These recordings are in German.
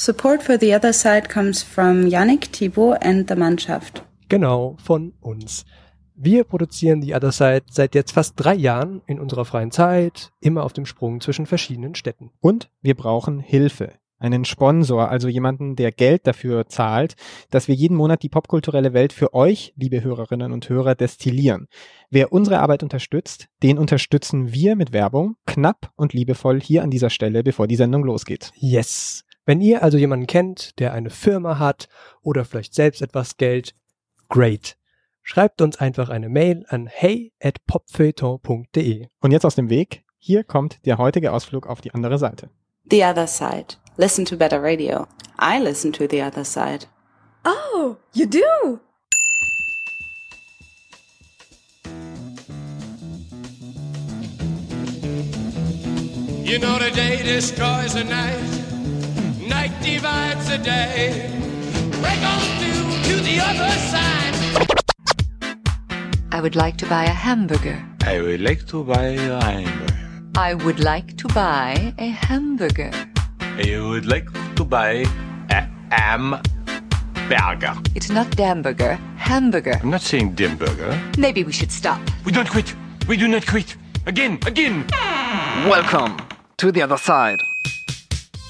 Support for the other side comes from Yannick, Thibaut and the Mannschaft. Genau, von uns. Wir produzieren The Other Side seit jetzt fast drei Jahren in unserer freien Zeit, immer auf dem Sprung zwischen verschiedenen Städten. Und wir brauchen Hilfe. Einen Sponsor, also jemanden, der Geld dafür zahlt, dass wir jeden Monat die popkulturelle Welt für euch, liebe Hörerinnen und Hörer, destillieren. Wer unsere Arbeit unterstützt, den unterstützen wir mit Werbung, knapp und liebevoll hier an dieser Stelle, bevor die Sendung losgeht. Yes. Wenn ihr also jemanden kennt, der eine Firma hat oder vielleicht selbst etwas Geld, great. Schreibt uns einfach eine Mail an hey at popfeuilleton.de. Und jetzt aus dem Weg, hier kommt der heutige Ausflug auf die andere Seite. The other side. Listen to better radio. I listen to the other side. Oh, you do? You know the day destroys the night, night divides the day. Break on through to the other side. I would like to buy a hamburger. I would like to buy a hamburger. I would like to buy a hamburger. I would like to buy a hamburger. It's not Damburger, hamburger. I'm not saying Dimburger. Maybe we should stop. We don't quit. We do not quit. Again, again. Welcome to the other side.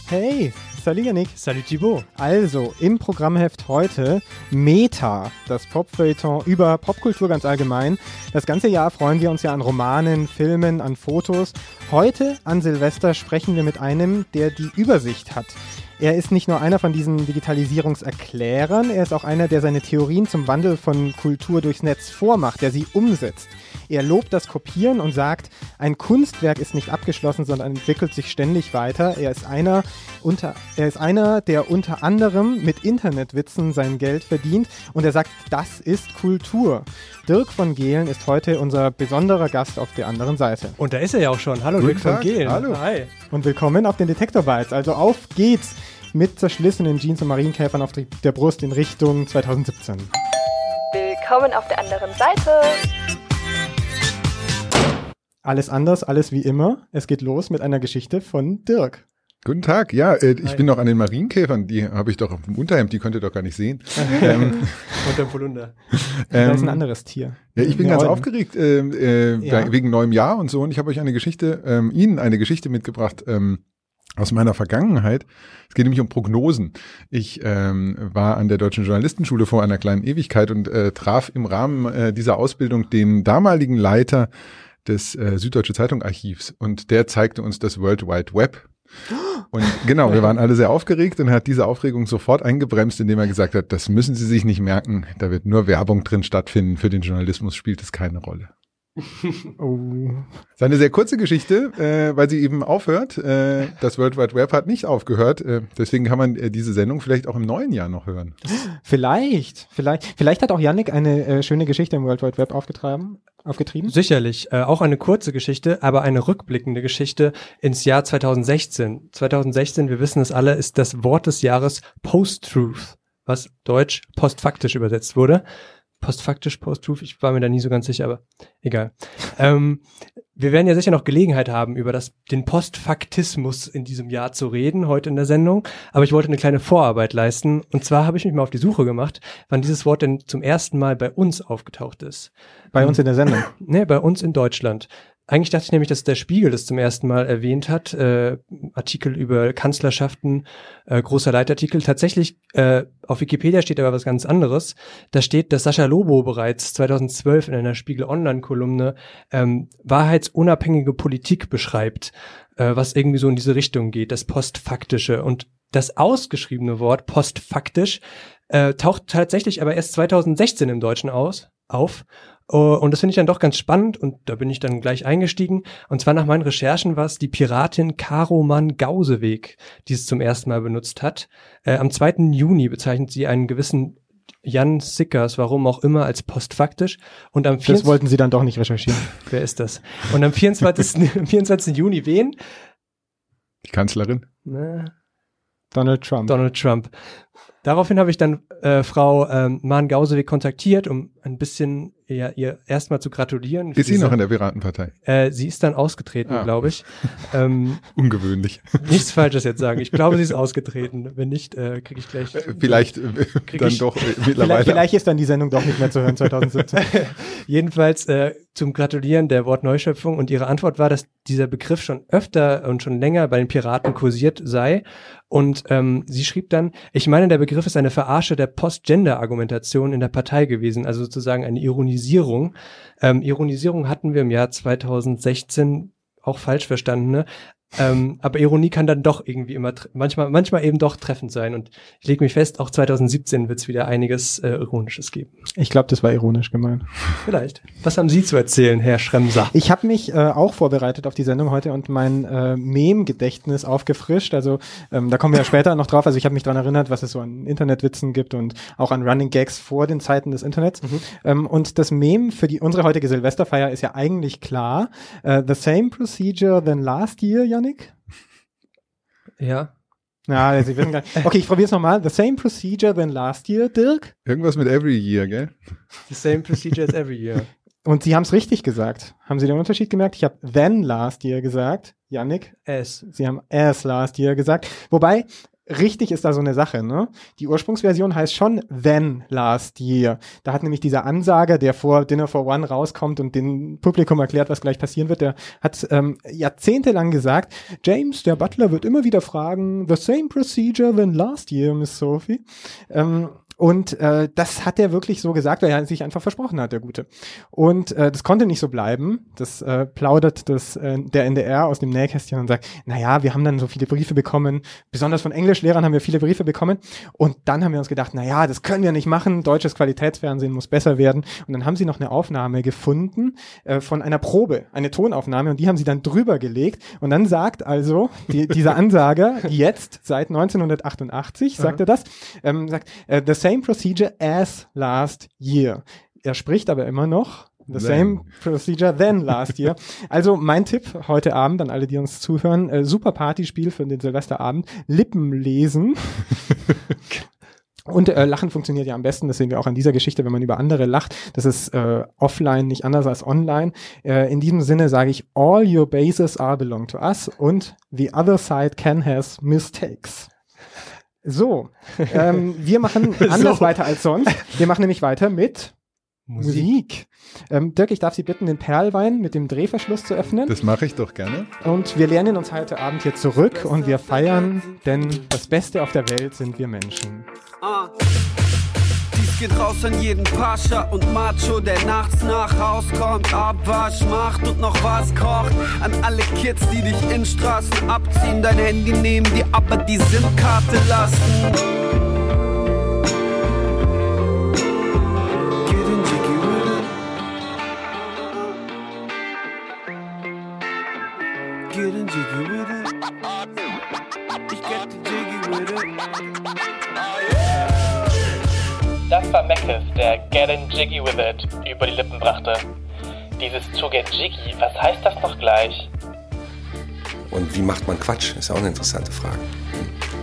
Hey, salut Yannick. Salut Thibaut. Also, im Programmheft heute Meta, das Popfeuilleton über Popkultur ganz allgemein. Das ganze Jahr freuen wir uns ja an Romanen, Filmen, an Fotos. Heute an Silvester sprechen wir mit einem, der die Übersicht hat. Er ist nicht nur einer von diesen Digitalisierungserklärern, er ist auch einer, der seine Theorien zum Wandel von Kultur durchs Netz vormacht, der sie umsetzt. Er lobt das Kopieren und sagt, ein Kunstwerk ist nicht abgeschlossen, sondern entwickelt sich ständig weiter. Er ist einer, unter, er ist einer, der unter anderem mit Internetwitzen sein Geld verdient und er sagt, das ist Kultur. Dirk von Gehlen ist heute unser besonderer Gast auf der anderen Seite. Und da ist er ja auch schon. Hallo, Guten Dirk von Tag. Gehlen. Hallo. Hi. Und willkommen auf den Detektor Bytes. Also auf geht's mit zerschlissenen Jeans und Marienkäfern auf der Brust in Richtung 2017. Willkommen auf der anderen Seite. Alles anders, alles wie immer. Es geht los mit einer Geschichte von Dirk. Guten Tag, ja, äh, ich Hi. bin noch an den Marienkäfern, die habe ich doch auf dem Unterhemd, die könnt ihr doch gar nicht sehen. ähm, Unter dem Polunder. Da ist ein ähm, anderes Tier. ja, ich bin Ja, ganz Eulen. aufgeregt ähm, äh, Ja. wegen neuem Jahr und so und ich habe euch eine Geschichte, ähm, Ihnen eine Geschichte mitgebracht ähm, aus meiner Vergangenheit. Es geht nämlich um Prognosen. Ich ähm, war an der Deutschen Journalistenschule vor einer kleinen Ewigkeit und äh, traf im Rahmen äh, dieser Ausbildung den damaligen Leiter des äh, Süddeutsche Zeitung Archivs und der zeigte uns das World Wide Web. Und genau, wir waren alle sehr aufgeregt und er hat diese Aufregung sofort eingebremst, indem er gesagt hat, das müssen Sie sich nicht merken, da wird nur Werbung drin stattfinden, für den Journalismus spielt es keine Rolle. Oh. Das ist eine sehr kurze Geschichte, äh, weil sie eben aufhört. Äh, das World Wide Web hat nicht aufgehört, äh, deswegen kann man äh, diese Sendung vielleicht auch im neuen Jahr noch hören. Vielleicht, vielleicht, vielleicht hat auch Yannick eine äh, schöne Geschichte im World Wide Web aufgetrieben. aufgetrieben. Sicherlich. Äh, auch eine kurze Geschichte, aber eine rückblickende Geschichte ins Jahr 2016. 2016, wir wissen es alle, ist das Wort des Jahres Post-Truth, was deutsch postfaktisch übersetzt wurde. Postfaktisch, Post-Truth, ich war mir da nie so ganz sicher, aber egal. ähm, wir werden ja sicher noch Gelegenheit haben, über das, den Postfaktismus in diesem Jahr zu reden, heute in der Sendung. Aber ich wollte eine kleine Vorarbeit leisten. Und zwar habe ich mich mal auf die Suche gemacht, wann dieses Wort denn zum ersten Mal bei uns aufgetaucht ist. Bei uns in der Sendung. Nee, bei uns in Deutschland. Eigentlich dachte ich nämlich, dass der Spiegel das zum ersten Mal erwähnt hat. Äh, Artikel über Kanzlerschaften, äh, großer Leitartikel. Tatsächlich, äh, auf Wikipedia steht aber was ganz anderes. Da steht, dass Sascha Lobo bereits 2012 in einer Spiegel Online-Kolumne ähm, wahrheitsunabhängige Politik beschreibt, äh, was irgendwie so in diese Richtung geht, das Postfaktische. Und das ausgeschriebene Wort postfaktisch äh, taucht tatsächlich aber erst 2016 im Deutschen aus, auf. Uh, und das finde ich dann doch ganz spannend und da bin ich dann gleich eingestiegen. Und zwar nach meinen Recherchen war es die Piratin Caro Mann Gauseweg, die es zum ersten Mal benutzt hat. Äh, am 2. Juni bezeichnet sie einen gewissen Jan Sickers, warum auch immer, als postfaktisch. Und am Das 24. wollten sie dann doch nicht recherchieren. Wer ist das? Und am 24. am 24. Juni wen? Die Kanzlerin. Na, Donald Trump. Donald Trump. Daraufhin habe ich dann äh, Frau ähm, Mahn-Gausewig kontaktiert, um ein bisschen ja, ihr erstmal zu gratulieren. Ist sie diese- noch in der Piratenpartei? Äh, sie ist dann ausgetreten, Ah. glaube ich. ähm, Ungewöhnlich. nichts Falsches jetzt sagen. Ich glaube, sie ist ausgetreten. Wenn nicht, äh, kriege ich gleich. Äh, Vielleicht äh, dann ich- doch äh, Vielleicht, mittlerweile. vielleicht ist dann die Sendung doch nicht mehr zu hören 2017. Jedenfalls äh, zum Gratulieren der Wortneuschöpfung und ihre Antwort war, dass dieser Begriff schon öfter und schon länger bei den Piraten kursiert sei. Und ähm, sie schrieb dann, ich meine, der Begriff ist eine Verarsche der Post-Gender-Argumentation in der Partei gewesen, also sozusagen eine Ironisierung. Ähm, Ironisierung hatten wir im Jahr 2016 auch falsch verstanden, ne? Ähm, aber Ironie kann dann doch irgendwie immer, manchmal, manchmal eben doch treffend sein. Und ich lege mich fest, auch 2017 wird es wieder einiges äh, Ironisches geben. Ich glaube, das war ironisch gemeint. Vielleicht. Was haben Sie zu erzählen, Herr Schremser? Ich habe mich äh, auch vorbereitet auf die Sendung heute und mein äh, Mem-Gedächtnis aufgefrischt. Also ähm, da kommen wir ja später noch drauf. Also ich habe mich daran erinnert, was es so an Internetwitzen gibt und auch an Running Gags vor den Zeiten des Internets. Ähm, und das Mem für die unsere heutige Silvesterfeier ist ja eigentlich klar. Äh, the same procedure than last year, Yannick? Ja. Ja, Sie wissen gar nicht. Okay, ich probiere es nochmal. The same procedure than last year, Dirk? Irgendwas mit every year, gell? The same procedure as every year. Und Sie haben es richtig gesagt. Haben Sie den Unterschied gemerkt? Ich habe then last year gesagt. Yannick? S. Sie haben as last year gesagt. Wobei, richtig ist da so eine Sache, ne? Die Ursprungsversion heißt schon then last year. Da hat nämlich dieser Ansager, der vor Dinner for One rauskommt und dem Publikum erklärt, was gleich passieren wird, der hat ähm, jahrzehntelang gesagt, James, der Butler, wird immer wieder fragen, the same procedure than last year, Miss Sophie. Ähm, und äh, das hat er wirklich so gesagt, weil er sich einfach versprochen hat, der Gute. Und äh, das konnte nicht so bleiben. Das äh, plaudert das, äh, der NDR aus dem Nähkästchen und sagt, naja, wir haben dann so viele Briefe bekommen, besonders von Englischlehrern haben wir viele Briefe bekommen. Und dann haben wir uns gedacht, naja, das können wir nicht machen, deutsches Qualitätsfernsehen muss besser werden. Und dann haben sie noch eine Aufnahme gefunden äh, von einer Probe, eine Tonaufnahme, und die haben sie dann drüber gelegt. Und dann sagt also die, dieser Ansager jetzt seit 1988, sagt er das, ähm, sagt, äh, the same procedure as last year. Er spricht aber immer noch The same procedure than last year. Also mein Tipp heute Abend an alle, die uns zuhören, äh, super Partyspiel für den Silvesterabend, Lippen lesen. Und äh, Lachen funktioniert ja am besten, das sehen wir auch an dieser Geschichte, wenn man über andere lacht. Das ist äh, offline nicht anders als online. Äh, in diesem Sinne sage ich, all your bases are belong to us und the other side can has mistakes. So, ähm, wir machen anders So. weiter als sonst. Wir machen nämlich weiter mit Musik. Ähm, Dirk, ich darf Sie bitten, den Perlwein mit dem Drehverschluss zu öffnen. Das mache ich doch gerne. Und wir lernen uns heute Abend hier zurück und wir feiern, denn das Beste auf der Welt sind wir Menschen. Ah. Geht raus an jeden Pascha und Macho, der nachts nach Haus kommt, Abwasch macht und noch was kocht. An alle Kids, die dich in Straßen abziehen, dein Handy nehmen, die aber die SIM-Karte lassen. It. Get jiggy with it. Ich get Das war Mackes, der Getting Jiggy with It über die Lippen brachte. Dieses To Get Jiggy, was heißt das noch gleich? Und wie macht man Quatsch? Ist auch eine interessante Frage.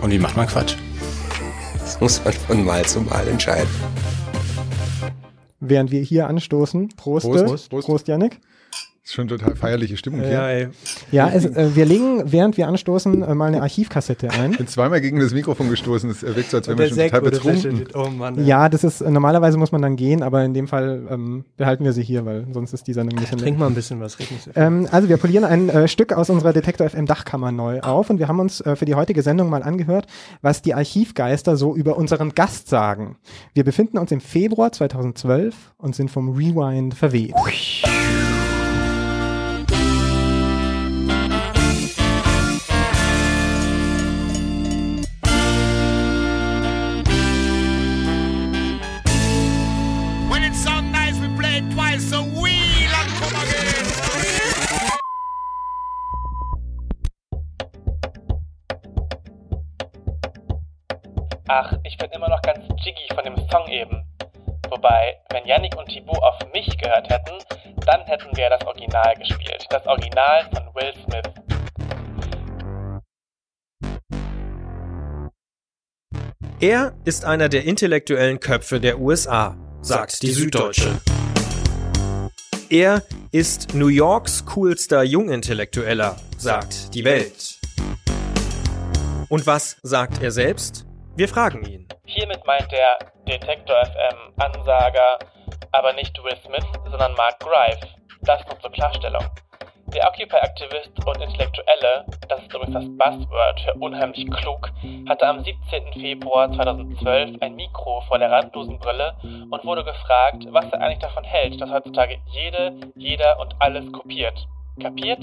Und wie macht man Quatsch? Das muss man von Mal zu Mal entscheiden. Während wir hier anstoßen, Prost, Prost. Prost, Prost. Prost Yannick. Ist schon total feierliche Stimmung hier. Ja, ey. Ja, es, äh, wir legen, während wir anstoßen, äh, mal eine Archivkassette ein. Ich bin zweimal gegen das Mikrofon gestoßen. Es wirkt so, als wäre Und man der schon Sekt total betrunken. Oh Mann. ey. Ja, das ist, äh, normalerweise muss man dann gehen, aber in dem Fall ähm, behalten wir sie hier, weil sonst ist die Sendung ein bisschen Trink mal ein bisschen was, red nicht so. Ähm, also wir polieren ein äh, Stück aus unserer Detektor FM Dachkammer neu auf und wir haben uns äh, für die heutige Sendung mal angehört, was die Archivgeister so über unseren Gast sagen. Wir befinden uns im Februar 2012 und sind vom Rewind verweht. Das Original von Will Smith. Er ist einer der intellektuellen Köpfe der USA, sagt die Süddeutsche. Er ist New Yorks coolster Jungintellektueller, sagt die Welt. Und was sagt er selbst? Wir fragen ihn. Hiermit meint der Detektor FM Ansager aber nicht Will Smith, sondern Mark Grive. Das nur zur Klarstellung. Der Occupy-Aktivist und Intellektuelle, das ist übrigens das Buzzword für unheimlich klug, hatte am 17. Februar 2012 ein Mikro vor der randlosen Brille und wurde gefragt, was er eigentlich davon hält, dass heutzutage jede, jeder und alles kopiert. Kapiert?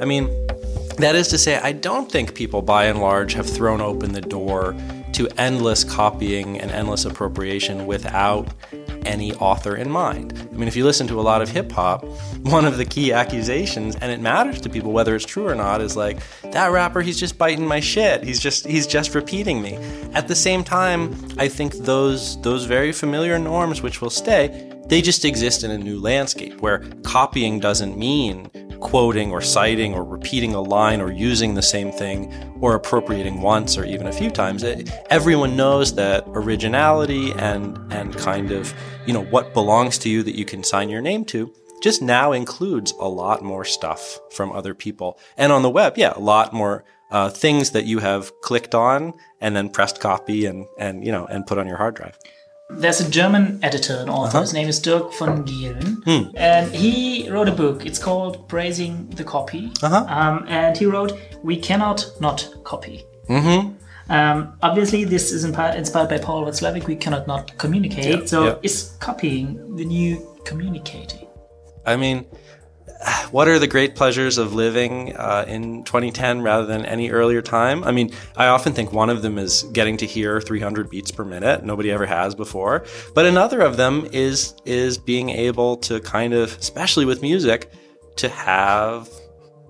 I mean, that is to say, I don't think people by and large have thrown open the door to endless copying and endless appropriation without any author in mind. I mean, if you listen to a lot of hip hop, one of the key accusations, and it matters to people whether it's true or not, is like that rapper, he's just biting my shit. He's just he's just repeating me. At the same time, I think those those very familiar norms which will stay, they just exist in a new landscape where copying doesn't mean quoting or citing or repeating a line or using the same thing or appropriating once or even a few times. It, everyone knows that originality and and kind of you know what belongs to you that you can sign your name to just now includes a lot more stuff from other people. And on the web, yeah, a lot more uh, things that you have clicked on and then pressed copy and and you know and put on your hard drive. There's a German editor and author. Uh-huh. His name is Dirk von Gielen, Hmm. and he wrote a book. It's called "Praising the Copy," Uh-huh. um, and he wrote, "We cannot not copy." Mm-hmm. Um, obviously, this is impi- inspired by Paul Watzlawick. We cannot not communicate. Yeah, so, yeah. is copying the new communicating? I mean, what are the great pleasures of living uh, in 2010 rather than any earlier time? I mean, I often think one of them is getting to hear 300 beats per minute. Nobody ever has before. But another of them is is being able to kind of, especially with music, to have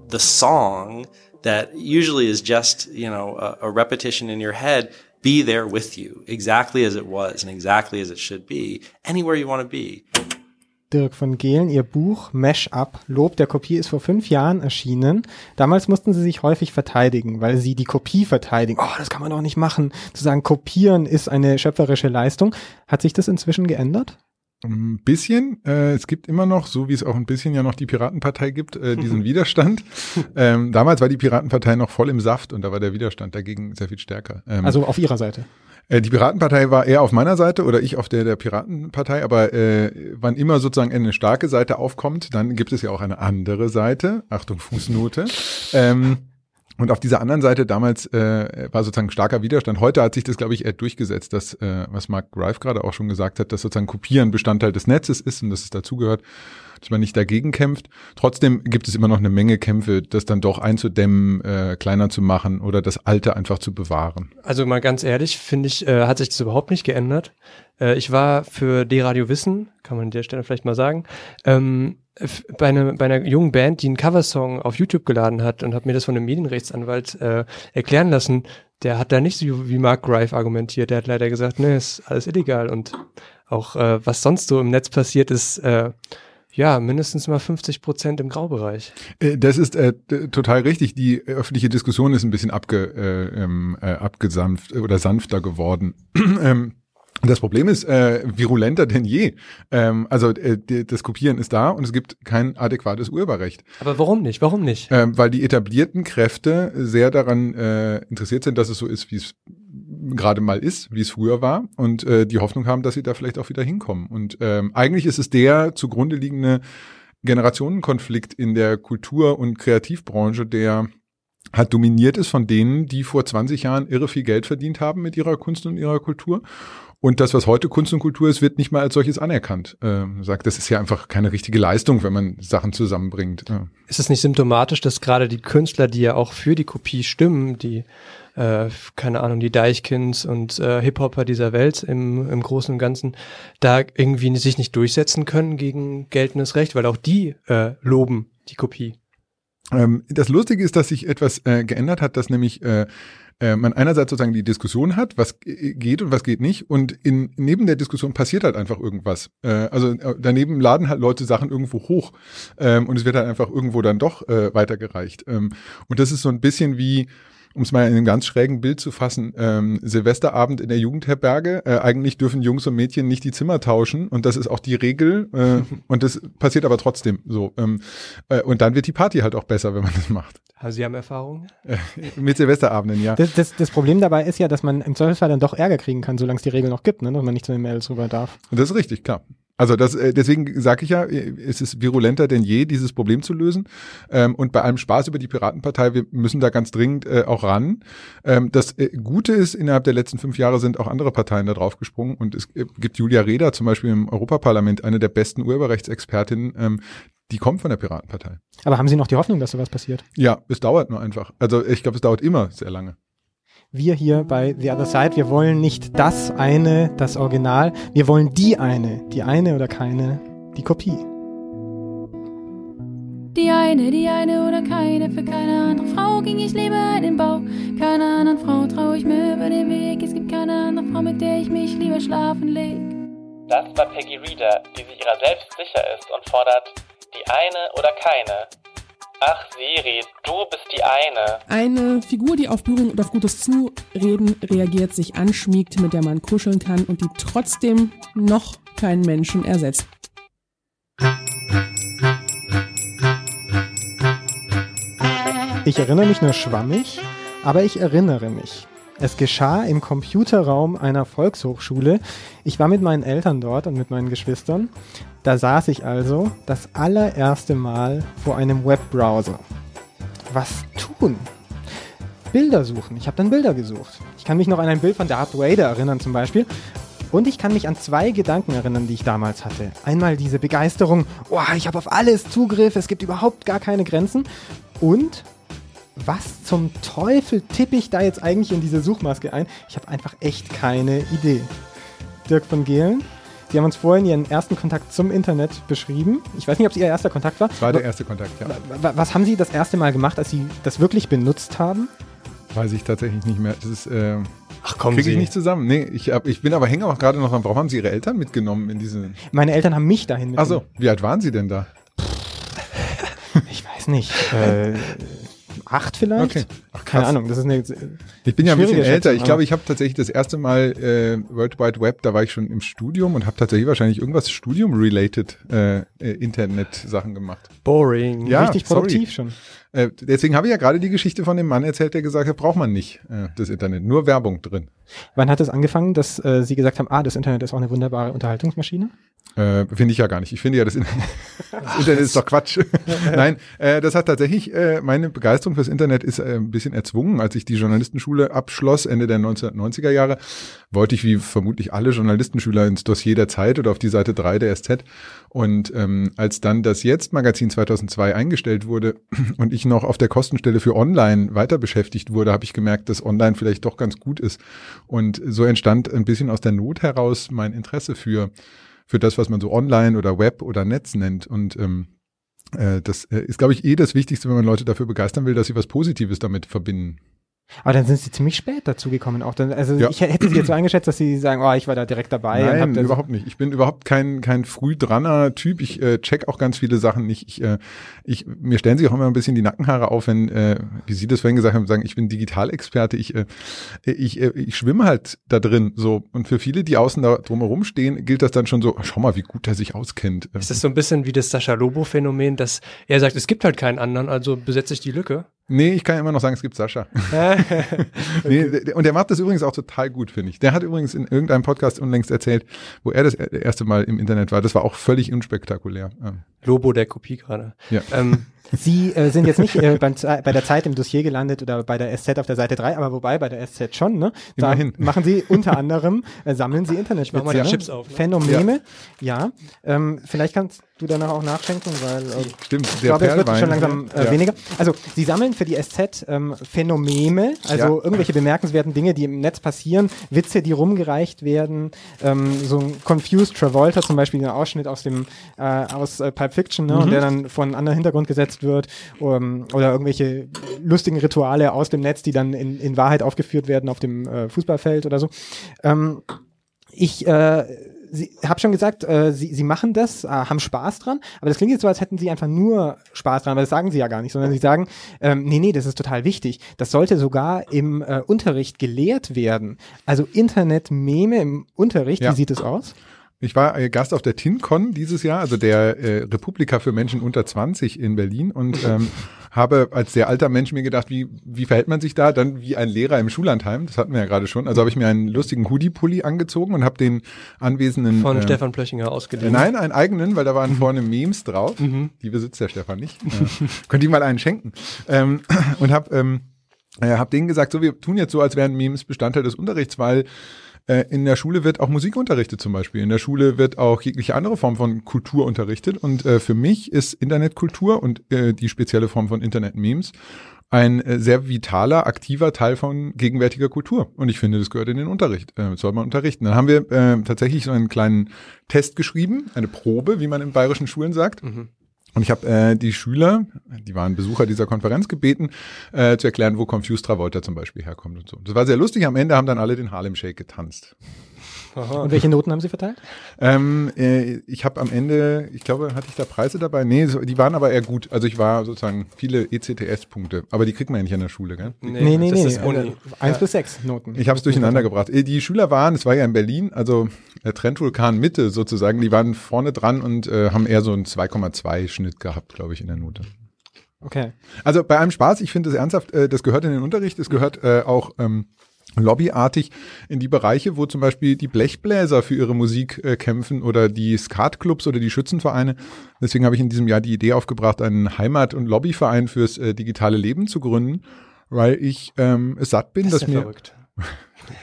the song that usually is just you know a, a repetition in your head be there with you exactly as it was and exactly as it should be anywhere you want to be. Dirk von Gehlen, ihr Buch Mesh Up, Lob der Kopie ist vor fünf Jahren erschienen. Damals mussten sie sich häufig verteidigen, weil sie die Kopie verteidigen. Oh, das kann man doch nicht machen. Zu sagen, kopieren ist eine schöpferische Leistung. Hat sich das inzwischen geändert? Ein bisschen. Äh, es gibt immer noch, so wie es auch ein bisschen ja noch die Piratenpartei gibt, äh, diesen Widerstand. Ähm, damals war die Piratenpartei noch voll im Saft und da war der Widerstand dagegen sehr viel stärker. Ähm, Also auf ihrer Seite. Äh, Die Piratenpartei war eher auf meiner Seite oder ich auf der der Piratenpartei, aber äh, wann immer sozusagen eine starke Seite aufkommt, dann gibt es ja auch eine andere Seite. Achtung, Fußnote. Ähm, und auf dieser anderen Seite damals äh, war sozusagen starker Widerstand. Heute hat sich das, glaube ich, eher durchgesetzt, dass, äh, was Mark Grive gerade auch schon gesagt hat, dass sozusagen Kopieren Bestandteil des Netzes ist und dass es dazugehört, dass man nicht dagegen kämpft. Trotzdem gibt es immer noch eine Menge Kämpfe, das dann doch einzudämmen, äh, kleiner zu machen oder das Alte einfach zu bewahren. Also mal ganz ehrlich, finde ich, äh, hat sich das überhaupt nicht geändert. Äh, ich war für D-Radio Wissen, kann man an der Stelle vielleicht mal sagen, ähm, bei, einer bei einer jungen Band, die einen Coversong auf YouTube geladen hat und habe mir das von einem Medienrechtsanwalt äh, erklären lassen. Der hat da nicht so wie Mark Grive argumentiert. Der hat leider gesagt, ne, ist alles illegal und auch äh, was sonst so im Netz passiert ist, äh, ja, mindestens mal 50 Prozent im Graubereich. Äh, Das ist äh, total richtig. Die öffentliche Diskussion ist ein bisschen abge, äh, ähm, äh, abgesanft oder sanfter geworden. ähm, das Problem ist äh, virulenter denn je. Ähm, also äh, das Kopieren ist da und es gibt kein adäquates Urheberrecht. Aber warum nicht? Warum nicht? Ähm, weil die etablierten Kräfte sehr daran äh, interessiert sind, dass es so ist, wie es gerade mal ist, wie es früher war und äh, die Hoffnung haben, dass sie da vielleicht auch wieder hinkommen. Und ähm, eigentlich ist es der zugrunde liegende Generationenkonflikt in der Kultur- und Kreativbranche, der hat dominiert ist von denen, die vor 20 Jahren irre viel Geld verdient haben mit ihrer Kunst und ihrer Kultur. Und das, was heute Kunst und Kultur ist, wird nicht mal als solches anerkannt. Ähm, sagt, das ist ja einfach keine richtige Leistung, wenn man Sachen zusammenbringt. Ja. Ist es nicht symptomatisch, dass gerade die Künstler, die ja auch für die Kopie stimmen, die, äh, keine Ahnung, die Deichkins und äh, Hip-Hopper dieser Welt im, im Großen und Ganzen, da irgendwie sich nicht durchsetzen können gegen geltendes Recht, weil auch die äh, loben die Kopie. Ähm, das Lustige ist, dass sich etwas äh, geändert hat, dass nämlich äh, äh, man einerseits sozusagen die Diskussion hat, was g- geht und was geht nicht, und in, neben der Diskussion passiert halt einfach irgendwas. Äh, also äh, daneben laden halt Leute Sachen irgendwo hoch ähm, und es wird halt einfach irgendwo dann doch äh, weitergereicht. Ähm, und das ist so ein bisschen wie um es mal in einem ganz schrägen Bild zu fassen, ähm, Silvesterabend in der Jugendherberge. Äh, eigentlich dürfen Jungs und Mädchen nicht die Zimmer tauschen und das ist auch die Regel äh, und das passiert aber trotzdem so. Ähm, äh, und dann wird die Party halt auch besser, wenn man das macht. Also Sie haben Erfahrung? Äh, mit Silvesterabenden, ja. Das, das, das Problem dabei ist ja, dass man im Zweifelsfall dann doch Ärger kriegen kann, solange es die Regel noch gibt, ne? dass man nicht zu den Mails rüber darf. Das ist richtig, klar. Also das, äh, deswegen sage ich ja, äh, es ist virulenter denn je, dieses Problem zu lösen. Ähm, und bei allem Spaß über die Piratenpartei, wir müssen da ganz dringend äh, auch ran. Ähm, das äh, Gute ist, innerhalb der letzten fünf Jahre sind auch andere Parteien da drauf gesprungen. Und es äh, gibt Julia Reda zum Beispiel im Europaparlament, eine der besten Urheberrechtsexpertinnen, ähm, die kommt von der Piratenpartei. Aber haben Sie noch die Hoffnung, dass sowas passiert? Ja, es dauert nur einfach. Also ich glaube, es dauert immer sehr lange. Wir hier bei The Other Side, wir wollen nicht das eine, das Original, wir wollen die eine, die eine oder keine, die Kopie. Die eine, die eine oder keine, für keine andere Frau ging ich lieber in den Bau. Keiner anderen Frau traue ich mir über den Weg. Es gibt keine andere Frau, mit der ich mich lieber schlafen leg. Das war Peggy Reader, die sich ihrer selbst sicher ist und fordert, die eine oder keine. Ach Siri, du bist die eine. Eine Figur, die auf Berührung und auf gutes Zureden reagiert, sich anschmiegt, mit der man kuscheln kann und die trotzdem noch keinen Menschen ersetzt. Ich erinnere mich nur schwammig, aber ich erinnere mich. Es geschah im Computerraum einer Volkshochschule. Ich war mit meinen Eltern dort und mit meinen Geschwistern. Da saß ich also das allererste Mal vor einem Webbrowser. Was tun? Bilder suchen. Ich habe dann Bilder gesucht. Ich kann mich noch an ein Bild von Darth Vader erinnern zum Beispiel. Und ich kann mich an zwei Gedanken erinnern, die ich damals hatte. Einmal diese Begeisterung, oh, ich habe auf alles Zugriff, es gibt überhaupt gar keine Grenzen. Und was zum Teufel tippe ich da jetzt eigentlich in diese Suchmaske ein? Ich habe einfach echt keine Idee. Dirk von Gehlen, Sie haben uns vorhin Ihren ersten Kontakt zum Internet beschrieben. Ich weiß nicht, ob es Ihr erster Kontakt war. Das war der erste Kontakt, ja. Wa- Was haben Sie das erste Mal gemacht, als Sie das wirklich benutzt haben? Weiß ich tatsächlich nicht mehr. Das ist, äh, Ach komm, kriege ich Sie. nicht zusammen. Nee, ich, hab, ich bin aber hänge auch gerade noch dran. Warum haben Sie Ihre Eltern mitgenommen in diese... Meine Eltern haben mich dahin Ach so, wie alt waren Sie denn da? Ich weiß nicht. Äh, acht vielleicht? Okay. Ach, Keine. Ahnung, das ist eine Ich bin ja ein bisschen älter. Schätzung, Ich glaube, ich habe tatsächlich das erste Mal äh, World Wide Web, da war ich schon im Studium und habe tatsächlich wahrscheinlich irgendwas Studium-related äh, äh, Internet-Sachen gemacht. Boring. Ja, richtig sorry. produktiv schon. Äh, deswegen habe ich ja gerade die Geschichte von dem Mann erzählt, der gesagt hat, braucht man nicht äh, das Internet, nur Werbung drin. Wann hat es angefangen, dass äh, Sie gesagt haben, ah, das Internet ist auch eine wunderbare Unterhaltungsmaschine? Äh, finde ich ja gar nicht. Ich finde ja, das, In das Internet ist doch Quatsch. Nein, äh, das hat tatsächlich, äh, meine Begeisterung fürs Internet ist äh, ein bisschen erzwungen. Als ich die Journalistenschule abschloss, Ende der 1990er Jahre, wollte ich wie vermutlich alle Journalistenschüler ins Dossier der Zeit oder auf die Seite 3 der SZ. Und ähm, als dann das Jetzt-Magazin 2002 eingestellt wurde und ich noch auf der Kostenstelle für Online weiter beschäftigt wurde, habe ich gemerkt, dass Online vielleicht doch ganz gut ist. Und so entstand ein bisschen aus der Not heraus mein Interesse für für das, was man so online oder Web oder Netz nennt. Und ähm, äh, das äh, ist, glaube ich, eh das Wichtigste, wenn man Leute dafür begeistern will, dass sie was Positives damit verbinnen. Aber dann sind Sie ziemlich spät dazu gekommen auch. Dann, also Ja. ich hätte Sie jetzt so eingeschätzt, dass Sie sagen, oh, ich war da direkt dabei. Nein, überhaupt nicht. Ich bin überhaupt kein, kein früh dranner Typ. Ich äh, check auch ganz viele Sachen nicht. Ich, äh, ich, mir stellen sich auch immer ein bisschen die Nackenhaare auf, wenn, äh, wie Sie das vorhin gesagt haben, sagen, ich bin Digitalexperte. Ich, äh, ich, äh, ich schwimme halt da drin. So. Und für viele, die außen da drumherum stehen, gilt das dann schon so, schau mal, wie gut er sich auskennt. Ist das so ein bisschen wie das Sascha Lobo-Phänomen, dass er sagt, es gibt halt keinen anderen, also besetze ich die Lücke? Nee, ich kann ja immer noch sagen, es gibt Sascha. nee, und der macht das übrigens auch total gut, finde ich. Der hat übrigens in irgendeinem Podcast unlängst erzählt, wo er das er- erste Mal im Internet war. Das war auch völlig unspektakulär. Ähm, Lobo der Kopie gerade. Ja. Ähm, Sie äh, sind jetzt nicht äh, beim, bei der Zeit im Dossier gelandet oder bei der SZ auf der Seite 3, aber wobei bei der SZ schon, ne? Da Immerhin. machen Sie unter anderem, äh, sammeln Sie Internetwitze, mach mal die ne? Chips auf, ne? Phänomene, ja. Ähm, vielleicht kannst du danach auch nachschenken, weil äh, Stimmt, ich glaube, es wird schon langsam äh, ja. weniger. Also Sie sammeln für die SZ ähm, Phänomene, also Ja. irgendwelche bemerkenswerten Dinge, die im Netz passieren, Witze, die rumgereicht werden, ähm, so ein Confused Travolta zum Beispiel, ein Ausschnitt aus dem äh, aus äh, Pulp Pulp Fiction, ne? Mhm. Und der dann von einem anderen Hintergrund gesetzt wird um, oder irgendwelche lustigen Rituale aus dem Netz, die dann in, in Wahrheit aufgeführt werden auf dem äh, Fußballfeld oder so. Ähm, ich äh, Sie habe schon gesagt, äh, Sie, Sie machen das, äh, haben Spaß dran, aber das klingt jetzt so, als hätten Sie einfach nur Spaß dran, aber das sagen Sie ja gar nicht, sondern Sie sagen, ähm, nee, nee, das ist total wichtig. Das sollte sogar im äh, Unterricht gelehrt werden. Also Internet-Meme im Unterricht, Ja. wie sieht es aus? Ich war äh, Gast auf der TinCon dieses Jahr, also der äh, Republika für Menschen unter 20 in Berlin und ähm, habe als sehr alter Mensch mir gedacht, wie, wie verhält man sich da? Dann wie ein Lehrer im Schullandheim, das hatten wir ja gerade schon. Also habe ich mir einen lustigen Hoodie-Pulli angezogen und habe den Anwesenden... Von äh, Stefan Plöchinger ausgeliehen. Nein, einen eigenen, weil da waren vorne Memes drauf. Die besitzt der Stefan nicht. Äh, könnt ihr mal einen schenken. Ähm, und hab, ähm, äh, hab denen gesagt, so wir tun jetzt so, als wären Memes Bestandteil des Unterrichts, weil äh, in der Schule wird auch Musik unterrichtet zum Beispiel. In der Schule wird auch jegliche andere Form von Kultur unterrichtet. Und äh, für mich ist Internetkultur und äh, die spezielle Form von Internet-Memes ein äh, sehr vitaler, aktiver Teil von gegenwärtiger Kultur. Und ich finde, das gehört in den Unterricht. Äh, soll man unterrichten. Dann haben wir äh, tatsächlich so einen kleinen Test geschrieben, eine Probe, wie man in bayerischen Schulen sagt. Und ich habe äh, die Schüler, die waren Besucher dieser Konferenz, gebeten, äh, zu erklären, wo Confused Travolta zum Beispiel herkommt und so. Das war sehr lustig. Am Ende haben dann alle den Harlem Shake getanzt. Und welche Noten haben Sie verteilt? Ähm, äh, ich habe am Ende, ich glaube, hatte ich da Preise dabei? Nee, so, die waren aber eher gut. Also ich war sozusagen viele ECTS-Punkte. Aber die kriegt man ja nicht an der Schule, gell? Nee, nee, das nee. ist Uni. äh, Eins bis sechs Noten. Ich habe es durcheinander gebracht. Äh, Die Schüler waren, es war ja in Berlin, also der Trendvulkan Mitte sozusagen, die waren vorne dran und äh, haben eher so einen 2,2 Schnitt gehabt, glaube ich, in der Note. Okay. Also bei allem Spaß, ich finde es ernsthaft, äh, das gehört in den Unterricht, es gehört äh, auch ähm, lobbyartig in die Bereiche, wo zum Beispiel die Blechbläser für ihre Musik äh, kämpfen oder die Skatclubs oder die Schützenvereine. Deswegen habe ich in diesem Jahr die Idee aufgebracht, einen Heimat- und Lobbyverein fürs äh, digitale Leben zu gründen, weil ich ähm, es satt bin, Das ist dass ja mir verrückt.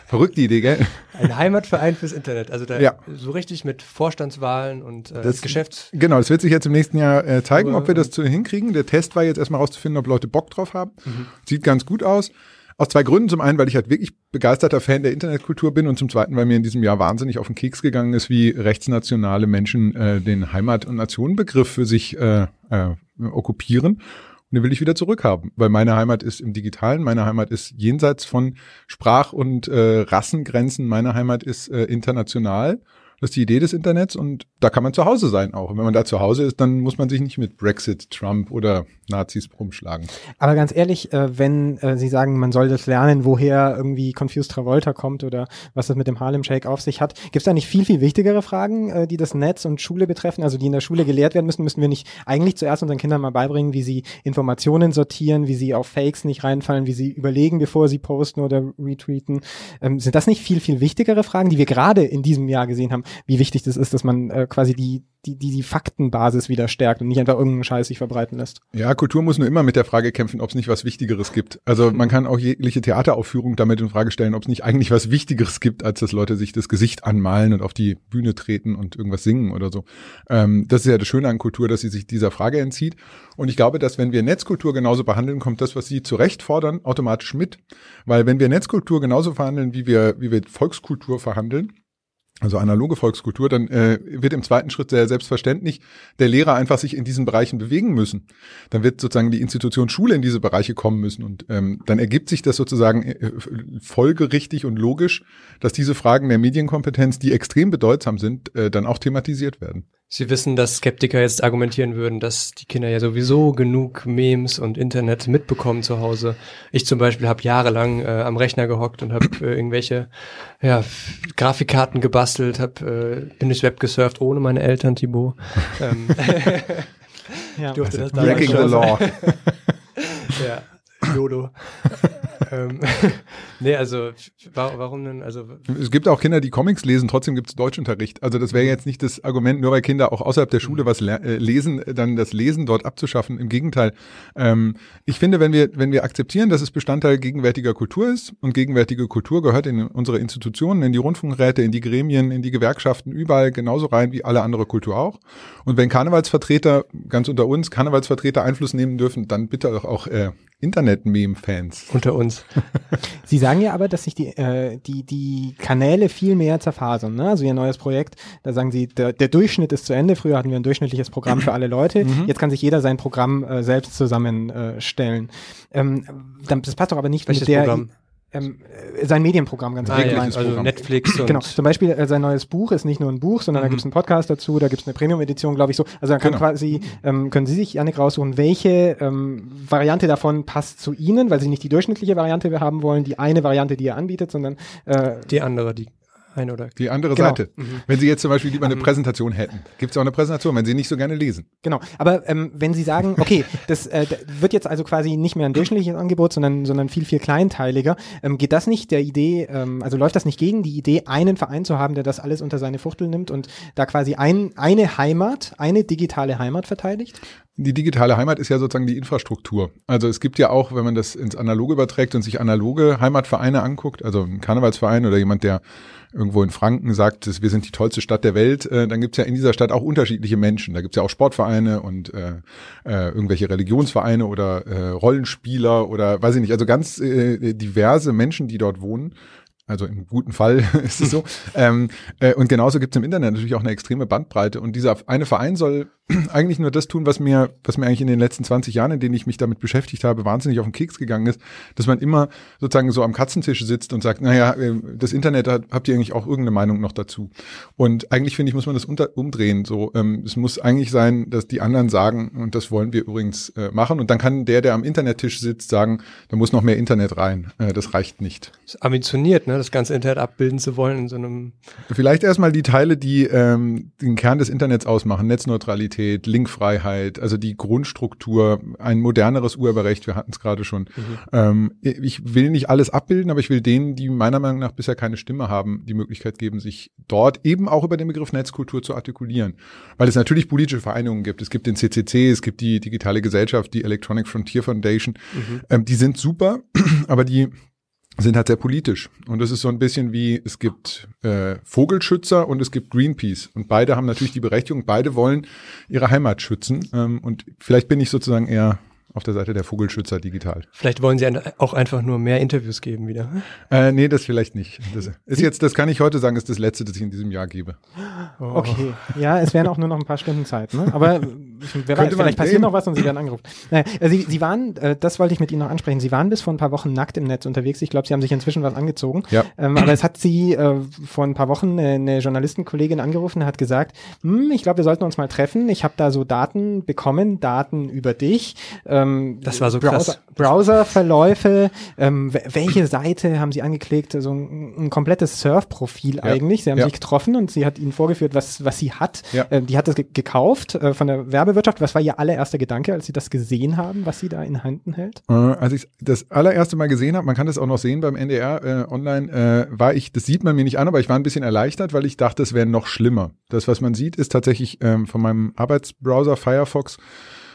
verrückt die Idee, gell? Ein Heimatverein fürs Internet. Also da Ja. so richtig mit Vorstandswahlen und äh, Das- Geschäfts. Genau, das wird sich jetzt im nächsten Jahr äh, zeigen, ob wir das zu hinkriegen. Der Test war jetzt erstmal rauszufinden, ob Leute Bock drauf haben. Mhm. Sieht ganz gut aus. Aus zwei Gründen. Zum einen, weil ich halt wirklich begeisterter Fan der Internetkultur bin und zum zweiten, weil mir in diesem Jahr wahnsinnig auf den Keks gegangen ist, wie rechtsnationale Menschen äh, den Heimat- und Nationenbegriff für sich äh, äh, okkupieren. Und den will ich wieder zurückhaben, weil meine Heimat ist im Digitalen, meine Heimat ist jenseits von Sprach- und äh, Rassengrenzen, meine Heimat ist äh, international. Das ist die Idee des Internets und da kann man zu Hause sein auch. Und wenn man da zu Hause ist, dann muss man sich nicht mit Brexit, Trump oder Nazis rumschlagen. Aber ganz ehrlich, äh, wenn äh, Sie sagen, man soll das lernen, woher irgendwie Confused Travolta kommt oder was das mit dem Harlem Shake auf sich hat, gibt es da nicht viel, viel wichtigere Fragen, äh, die das Netz und Schule betreffen, also die in der Schule gelehrt werden müssen? Müssen wir nicht eigentlich zuerst unseren Kindern mal beibringen, wie sie Informationen sortieren, wie sie auf Fakes nicht reinfallen, wie sie überlegen, bevor sie posten oder retweeten? Ähm, sind das nicht viel, viel wichtigere Fragen, die wir gerade in diesem Jahr gesehen haben, wie wichtig das ist, dass man äh, quasi die, die, die, die Faktenbasis wieder stärkt und nicht einfach irgendeinen Scheiß sich verbreiten lässt? Ja, Kultur muss nur immer mit der Frage kämpfen, ob es nicht was Wichtigeres gibt. Also man kann auch jegliche Theateraufführung damit in Frage stellen, ob es nicht eigentlich was Wichtigeres gibt, als dass Leute sich das Gesicht anmalen und auf die Bühne treten und irgendwas singen oder so. Ähm, das ist ja das Schöne an Kultur, dass sie sich dieser Frage entzieht. Und ich glaube, dass wenn wir Netzkultur genauso behandeln, kommt das, was Sie zu Recht fordern, automatisch mit. Weil wenn wir Netzkultur genauso verhandeln, wie wir, wie wir Volkskultur verhandeln, also analoge Volkskultur, dann äh, wird im zweiten Schritt sehr selbstverständlich der Lehrer einfach sich in diesen Bereichen bewegen müssen. Dann wird sozusagen die Institution Schule in diese Bereiche kommen müssen und ähm, dann ergibt sich das sozusagen äh, folgerichtig und logisch, dass diese Fragen der Medienkompetenz, die extrem bedeutsam sind, äh, dann auch thematisiert werden. Sie wissen, dass Skeptiker jetzt argumentieren würden, dass die Kinder ja sowieso genug Memes und Internet mitbekommen zu Hause. Ich zum Beispiel habe jahrelang äh, am Rechner gehockt und habe äh, irgendwelche ja, Grafikkarten gebastelt, habe äh, bin durchs Web gesurft ohne meine Eltern, Thibaut. ähm, Ja. durfte das Also breaking damals the law. ja, Jodo. ähm, nee, also wa warum denn? Also Es gibt auch Kinder, die Comics lesen, trotzdem gibt es Deutschunterricht. Also das wäre jetzt nicht das Argument, nur weil Kinder auch außerhalb der Schule was le- äh, lesen, dann das Lesen dort abzuschaffen. Im Gegenteil. Ähm, ich finde, wenn wir, wenn wir akzeptieren, dass es Bestandteil gegenwärtiger Kultur ist und gegenwärtige Kultur gehört in unsere Institutionen, in die Rundfunkräte, in die Gremien, in die Gewerkschaften, überall genauso rein wie alle andere Kultur auch. Und wenn Karnevalsvertreter, ganz unter uns, Karnevalsvertreter Einfluss nehmen dürfen, dann bitte auch, auch äh, Internet-Meme-Fans. unter uns. Sie sagen ja aber, dass sich die, äh, die, die Kanäle viel mehr zerfasern. Ne? Also ihr neues Projekt, da sagen sie, der, der Durchschnitt ist zu Ende. Früher hatten wir ein durchschnittliches Programm für alle Leute. Mhm. Jetzt kann sich jeder sein Programm äh, selbst zusammenstellen. Ähm, dann- das passt doch aber nicht Welches mit der Programm? Ähm, äh, sein Medienprogramm ganz Ah, allgemein. also Netflix und Genau, zum Beispiel äh, sein neues Buch ist nicht nur ein Buch, sondern da Mhm. gibt es einen Podcast dazu, da gibt es eine Premium-Edition, glaube ich so. Also da kann Genau. quasi, ähm, können Sie sich, Janik, raussuchen, welche ähm, Variante davon passt zu Ihnen, weil Sie nicht die durchschnittliche Variante haben wollen, die eine Variante, die er anbietet, sondern äh, die andere, die eine oder Die andere Genau. Seite. Mhm. Wenn Sie jetzt zum Beispiel lieber eine Präsentation hätten, gibt es auch eine Präsentation, wenn Sie nicht so gerne lesen. Genau, aber ähm, wenn Sie sagen, okay, das äh, wird jetzt also quasi nicht mehr ein durchschnittliches Angebot, sondern, sondern viel, viel kleinteiliger, ähm, geht das nicht der Idee, ähm, also läuft das nicht gegen die Idee, einen Verein zu haben, der das alles unter seine Fuchtel nimmt und da quasi ein, eine Heimat, eine digitale Heimat verteidigt? Die digitale Heimat ist ja sozusagen die Infrastruktur. Also es gibt ja auch, wenn man das ins Analoge überträgt und sich analoge Heimatvereine anguckt, also ein Karnevalsverein oder jemand, der irgendwo in Franken sagt, wir sind die tollste Stadt der Welt, äh, dann gibt's ja in dieser Stadt auch unterschiedliche Menschen. Da gibt's ja auch Sportvereine und äh, äh, irgendwelche Religionsvereine oder äh, Rollenspieler oder weiß ich nicht, also ganz äh, diverse Menschen, die dort wohnen. Also im guten Fall ist es so. ähm, äh, und genauso gibt es im Internet natürlich auch eine extreme Bandbreite. Und dieser eine Verein soll eigentlich nur das tun, was mir, was mir eigentlich in den letzten 20 Jahren, in denen ich mich damit beschäftigt habe, wahnsinnig auf den Keks gegangen ist, dass man immer sozusagen so am Katzentisch sitzt und sagt, naja, äh, das Internet hat, habt ihr eigentlich auch irgendeine Meinung noch dazu? Und eigentlich finde ich, muss man das unter, umdrehen. So, ähm, es muss eigentlich sein, dass die anderen sagen, und das wollen wir übrigens äh, machen. Und dann kann der, der am Internettisch sitzt, sagen, da muss noch mehr Internet rein. Äh, das reicht nicht. ist ambitioniert, ne, das ganze Internet abbilden zu wollen in so einem Vielleicht erstmal die Teile, die ähm, den Kern des Internets ausmachen. Netzneutralität, Linkfreiheit, also die Grundstruktur, ein moderneres Urheberrecht, wir hatten es gerade schon. Ähm, ich will nicht alles abbilden, aber ich will denen, die meiner Meinung nach bisher keine Stimme haben, die Möglichkeit geben, sich dort eben auch über den Begriff Netzkultur zu artikulieren. Weil es natürlich politische Vereinigungen gibt. Es gibt den CCC, es gibt die digitale Gesellschaft, die Electronic Frontier Foundation. Mhm. Ähm, die sind super, aber die sind halt sehr politisch. Und das ist so ein bisschen wie, es gibt äh, Vogelschützer und es gibt Greenpeace. Und beide haben natürlich die Berechtigung, beide wollen ihre Heimat schützen. Ähm, und vielleicht bin ich sozusagen eher auf der Seite der Vogelschützer digital. Vielleicht wollen sie auch einfach nur mehr Interviews geben wieder. Äh, nee, das vielleicht nicht. Das ist jetzt, das kann ich heute sagen, ist das letzte, das ich in diesem Jahr gebe. Oh. Okay, ja, es wären auch nur noch ein paar Stunden Zeit, ne? Aber wer weiß, vielleicht passiert noch was und Sie werden angerufen. Naja, äh, Sie, Sie waren, äh, das wollte ich mit Ihnen noch ansprechen, Sie waren bis vor ein paar Wochen nackt im Netz unterwegs. Ich glaube, Sie haben sich inzwischen was angezogen. Ja. Ähm, aber es hat Sie äh, vor ein paar Wochen eine, eine Journalistenkollegin angerufen und hat gesagt, hm, ich glaube, wir sollten uns mal treffen. Ich habe da so Daten bekommen, Daten über dich. Ähm, Das war so Browser, krass. Browserverläufe, ähm, welche Seite haben Sie angeklickt? So ein, ein komplettes Surfprofil Ja. eigentlich. Sie haben Ja. sich getroffen und sie hat Ihnen vorgeführt, was, was sie hat. Ja. Ähm, die hat das ge gekauft äh, von der Werbewirtschaft. Was war Ihr allererster Gedanke, als Sie das gesehen haben, was sie da in Händen hält? Äh, als ich das allererste Mal gesehen habe, man kann das auch noch sehen beim NDR äh, online, äh, war ich, das sieht man mir nicht an, aber ich war ein bisschen erleichtert, weil ich dachte, es wäre noch schlimmer. Das, was man sieht, ist tatsächlich ähm, von meinem Arbeitsbrowser Firefox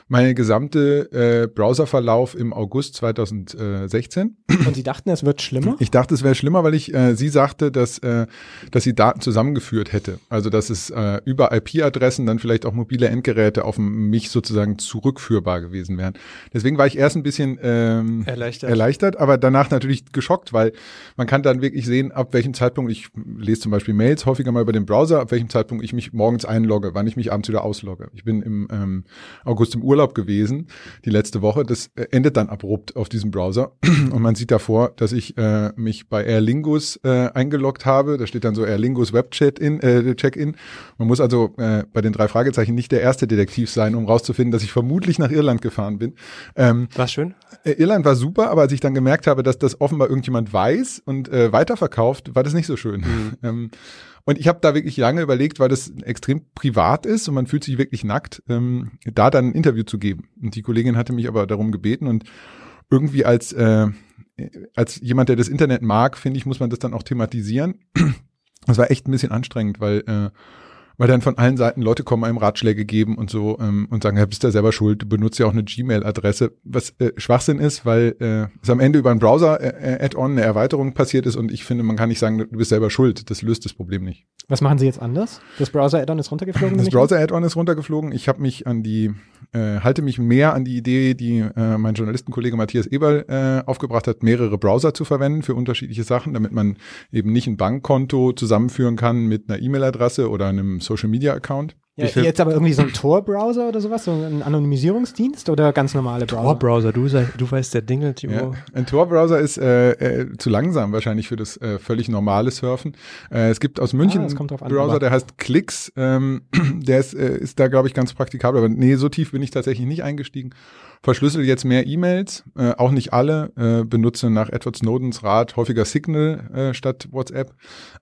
meine gesamte äh, Browserverlauf im August 2016. Und Sie dachten, es wird schlimmer? Ich dachte, es wäre schlimmer, weil ich, äh, sie sagte, dass, äh, dass sie Daten zusammengeführt hätte. Also, dass es äh, über IP-Adressen dann vielleicht auch mobile Endgeräte auf mich sozusagen zurückführbar gewesen wären. Deswegen war ich erst ein bisschen ähm, Erleichtert. erleichtert, aber danach natürlich geschockt, weil man kann dann wirklich sehen, ab welchem Zeitpunkt, ich lese zum Beispiel Mails häufiger mal über den Browser, ab welchem Zeitpunkt ich mich morgens einlogge, wann ich mich abends wieder auslogge. Ich bin im ähm, August im Urlaub gewesen, die letzte Woche. Das äh, endet dann abrupt auf diesem Browser. Und man sieht davor, dass ich äh, mich bei Lingus äh, eingeloggt habe. Da steht dann so Lingus Web-Chat-In, äh, Check-In. Man muss also äh, bei den drei Fragezeichen nicht der erste Detektiv sein, um rauszufinden, dass ich vermutlich nach Irland gefahren bin. Ähm, War schön? äh, Irland war super, aber als ich dann gemerkt habe, dass das offenbar irgendjemand weiß und äh, weiterverkauft, war das nicht so schön. Ähm, und ich habe da wirklich lange überlegt, weil das extrem privat ist und man fühlt sich wirklich nackt, ähm, da dann ein Interview zu geben. Und die Kollegin hatte mich aber darum gebeten und irgendwie als äh, als jemand, der das Internet mag, finde ich, muss man das dann auch thematisieren. Das war echt ein bisschen anstrengend, weil äh, weil dann von allen Seiten Leute kommen, einem Ratschläge geben und so ähm, und sagen, ja, bist du selber schuld, du benutzt ja auch eine Gmail-Adresse, was äh, Schwachsinn ist, weil äh, es am Ende über ein Browser-Add-on eine Erweiterung passiert ist und ich finde, man kann nicht sagen, du bist selber schuld, das löst das Problem nicht. Was machen Sie jetzt anders? Das Browser-Add-on ist runtergeflogen? Das Browser-Add-on ist runtergeflogen. Ich habe mich an die, äh, halte mich mehr an die Idee, die äh, mein Journalistenkollege Matthias Eberl äh, aufgebracht hat, mehrere Browser zu verwenden für unterschiedliche Sachen, damit man eben nicht ein Bankkonto zusammenführen kann mit einer E-Mail-Adresse oder einem Social-Media-Account. Ja, jetzt aber irgendwie so ein Tor-Browser oder sowas, so ein Anonymisierungsdienst oder ganz normale Browser? Tor-Browser, du, sei- du weißt der Dinge, Timo. Ja, ein Tor-Browser ist äh, äh, zu langsam wahrscheinlich für das äh, völlig normale Surfen. Äh, es gibt aus München Ah, einen Browser, der heißt Clicks. Ähm, der ist, äh, ist da, glaube ich, ganz praktikabel. Aber nee, so tief bin ich tatsächlich nicht eingestiegen. Verschlüssel jetzt mehr E-Mails, äh, auch nicht alle. Äh, benutze nach Edward Snowdens Rat häufiger Signal äh, statt WhatsApp.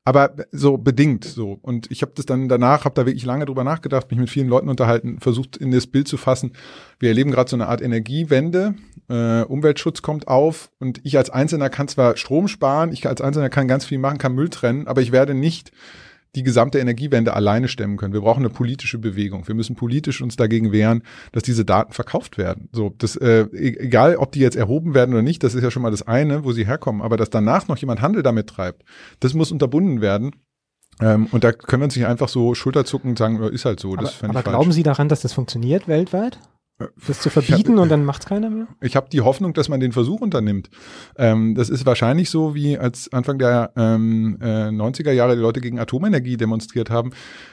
Aber so bedingt so. Und ich habe das dann danach, habe da wirklich lange drüber nachgedacht, mich mit vielen Leuten unterhalten, versucht in das Bild zu fassen. Wir erleben gerade so eine Art Energiewende. Äh, Umweltschutz kommt auf und ich als Einzelner kann zwar Strom sparen, ich als Einzelner kann ganz viel machen, kann Müll trennen, aber ich werde nicht die gesamte Energiewende alleine stemmen können. Wir brauchen eine politische Bewegung. Wir müssen politisch uns dagegen wehren, dass diese Daten verkauft werden. So, das, äh, e- egal, ob die jetzt erhoben werden oder nicht, das ist ja schon mal das eine, wo sie herkommen. Aber dass danach noch jemand Handel damit treibt, das muss unterbunden werden. Ähm, und da können wir uns nicht einfach so schulterzuckend sagen, ist halt so. Das aber fänd aber ich falsch. glauben Sie daran, dass das funktioniert weltweit? Das zu verbieten und dann macht's keiner mehr? Ich habe die Hoffnung, dass man den Versuch unternimmt. Ähm, das ist wahrscheinlich so, wie als Anfang der ähm, äh, 90er Jahre die Leute gegen Atomenergie demonstriert haben,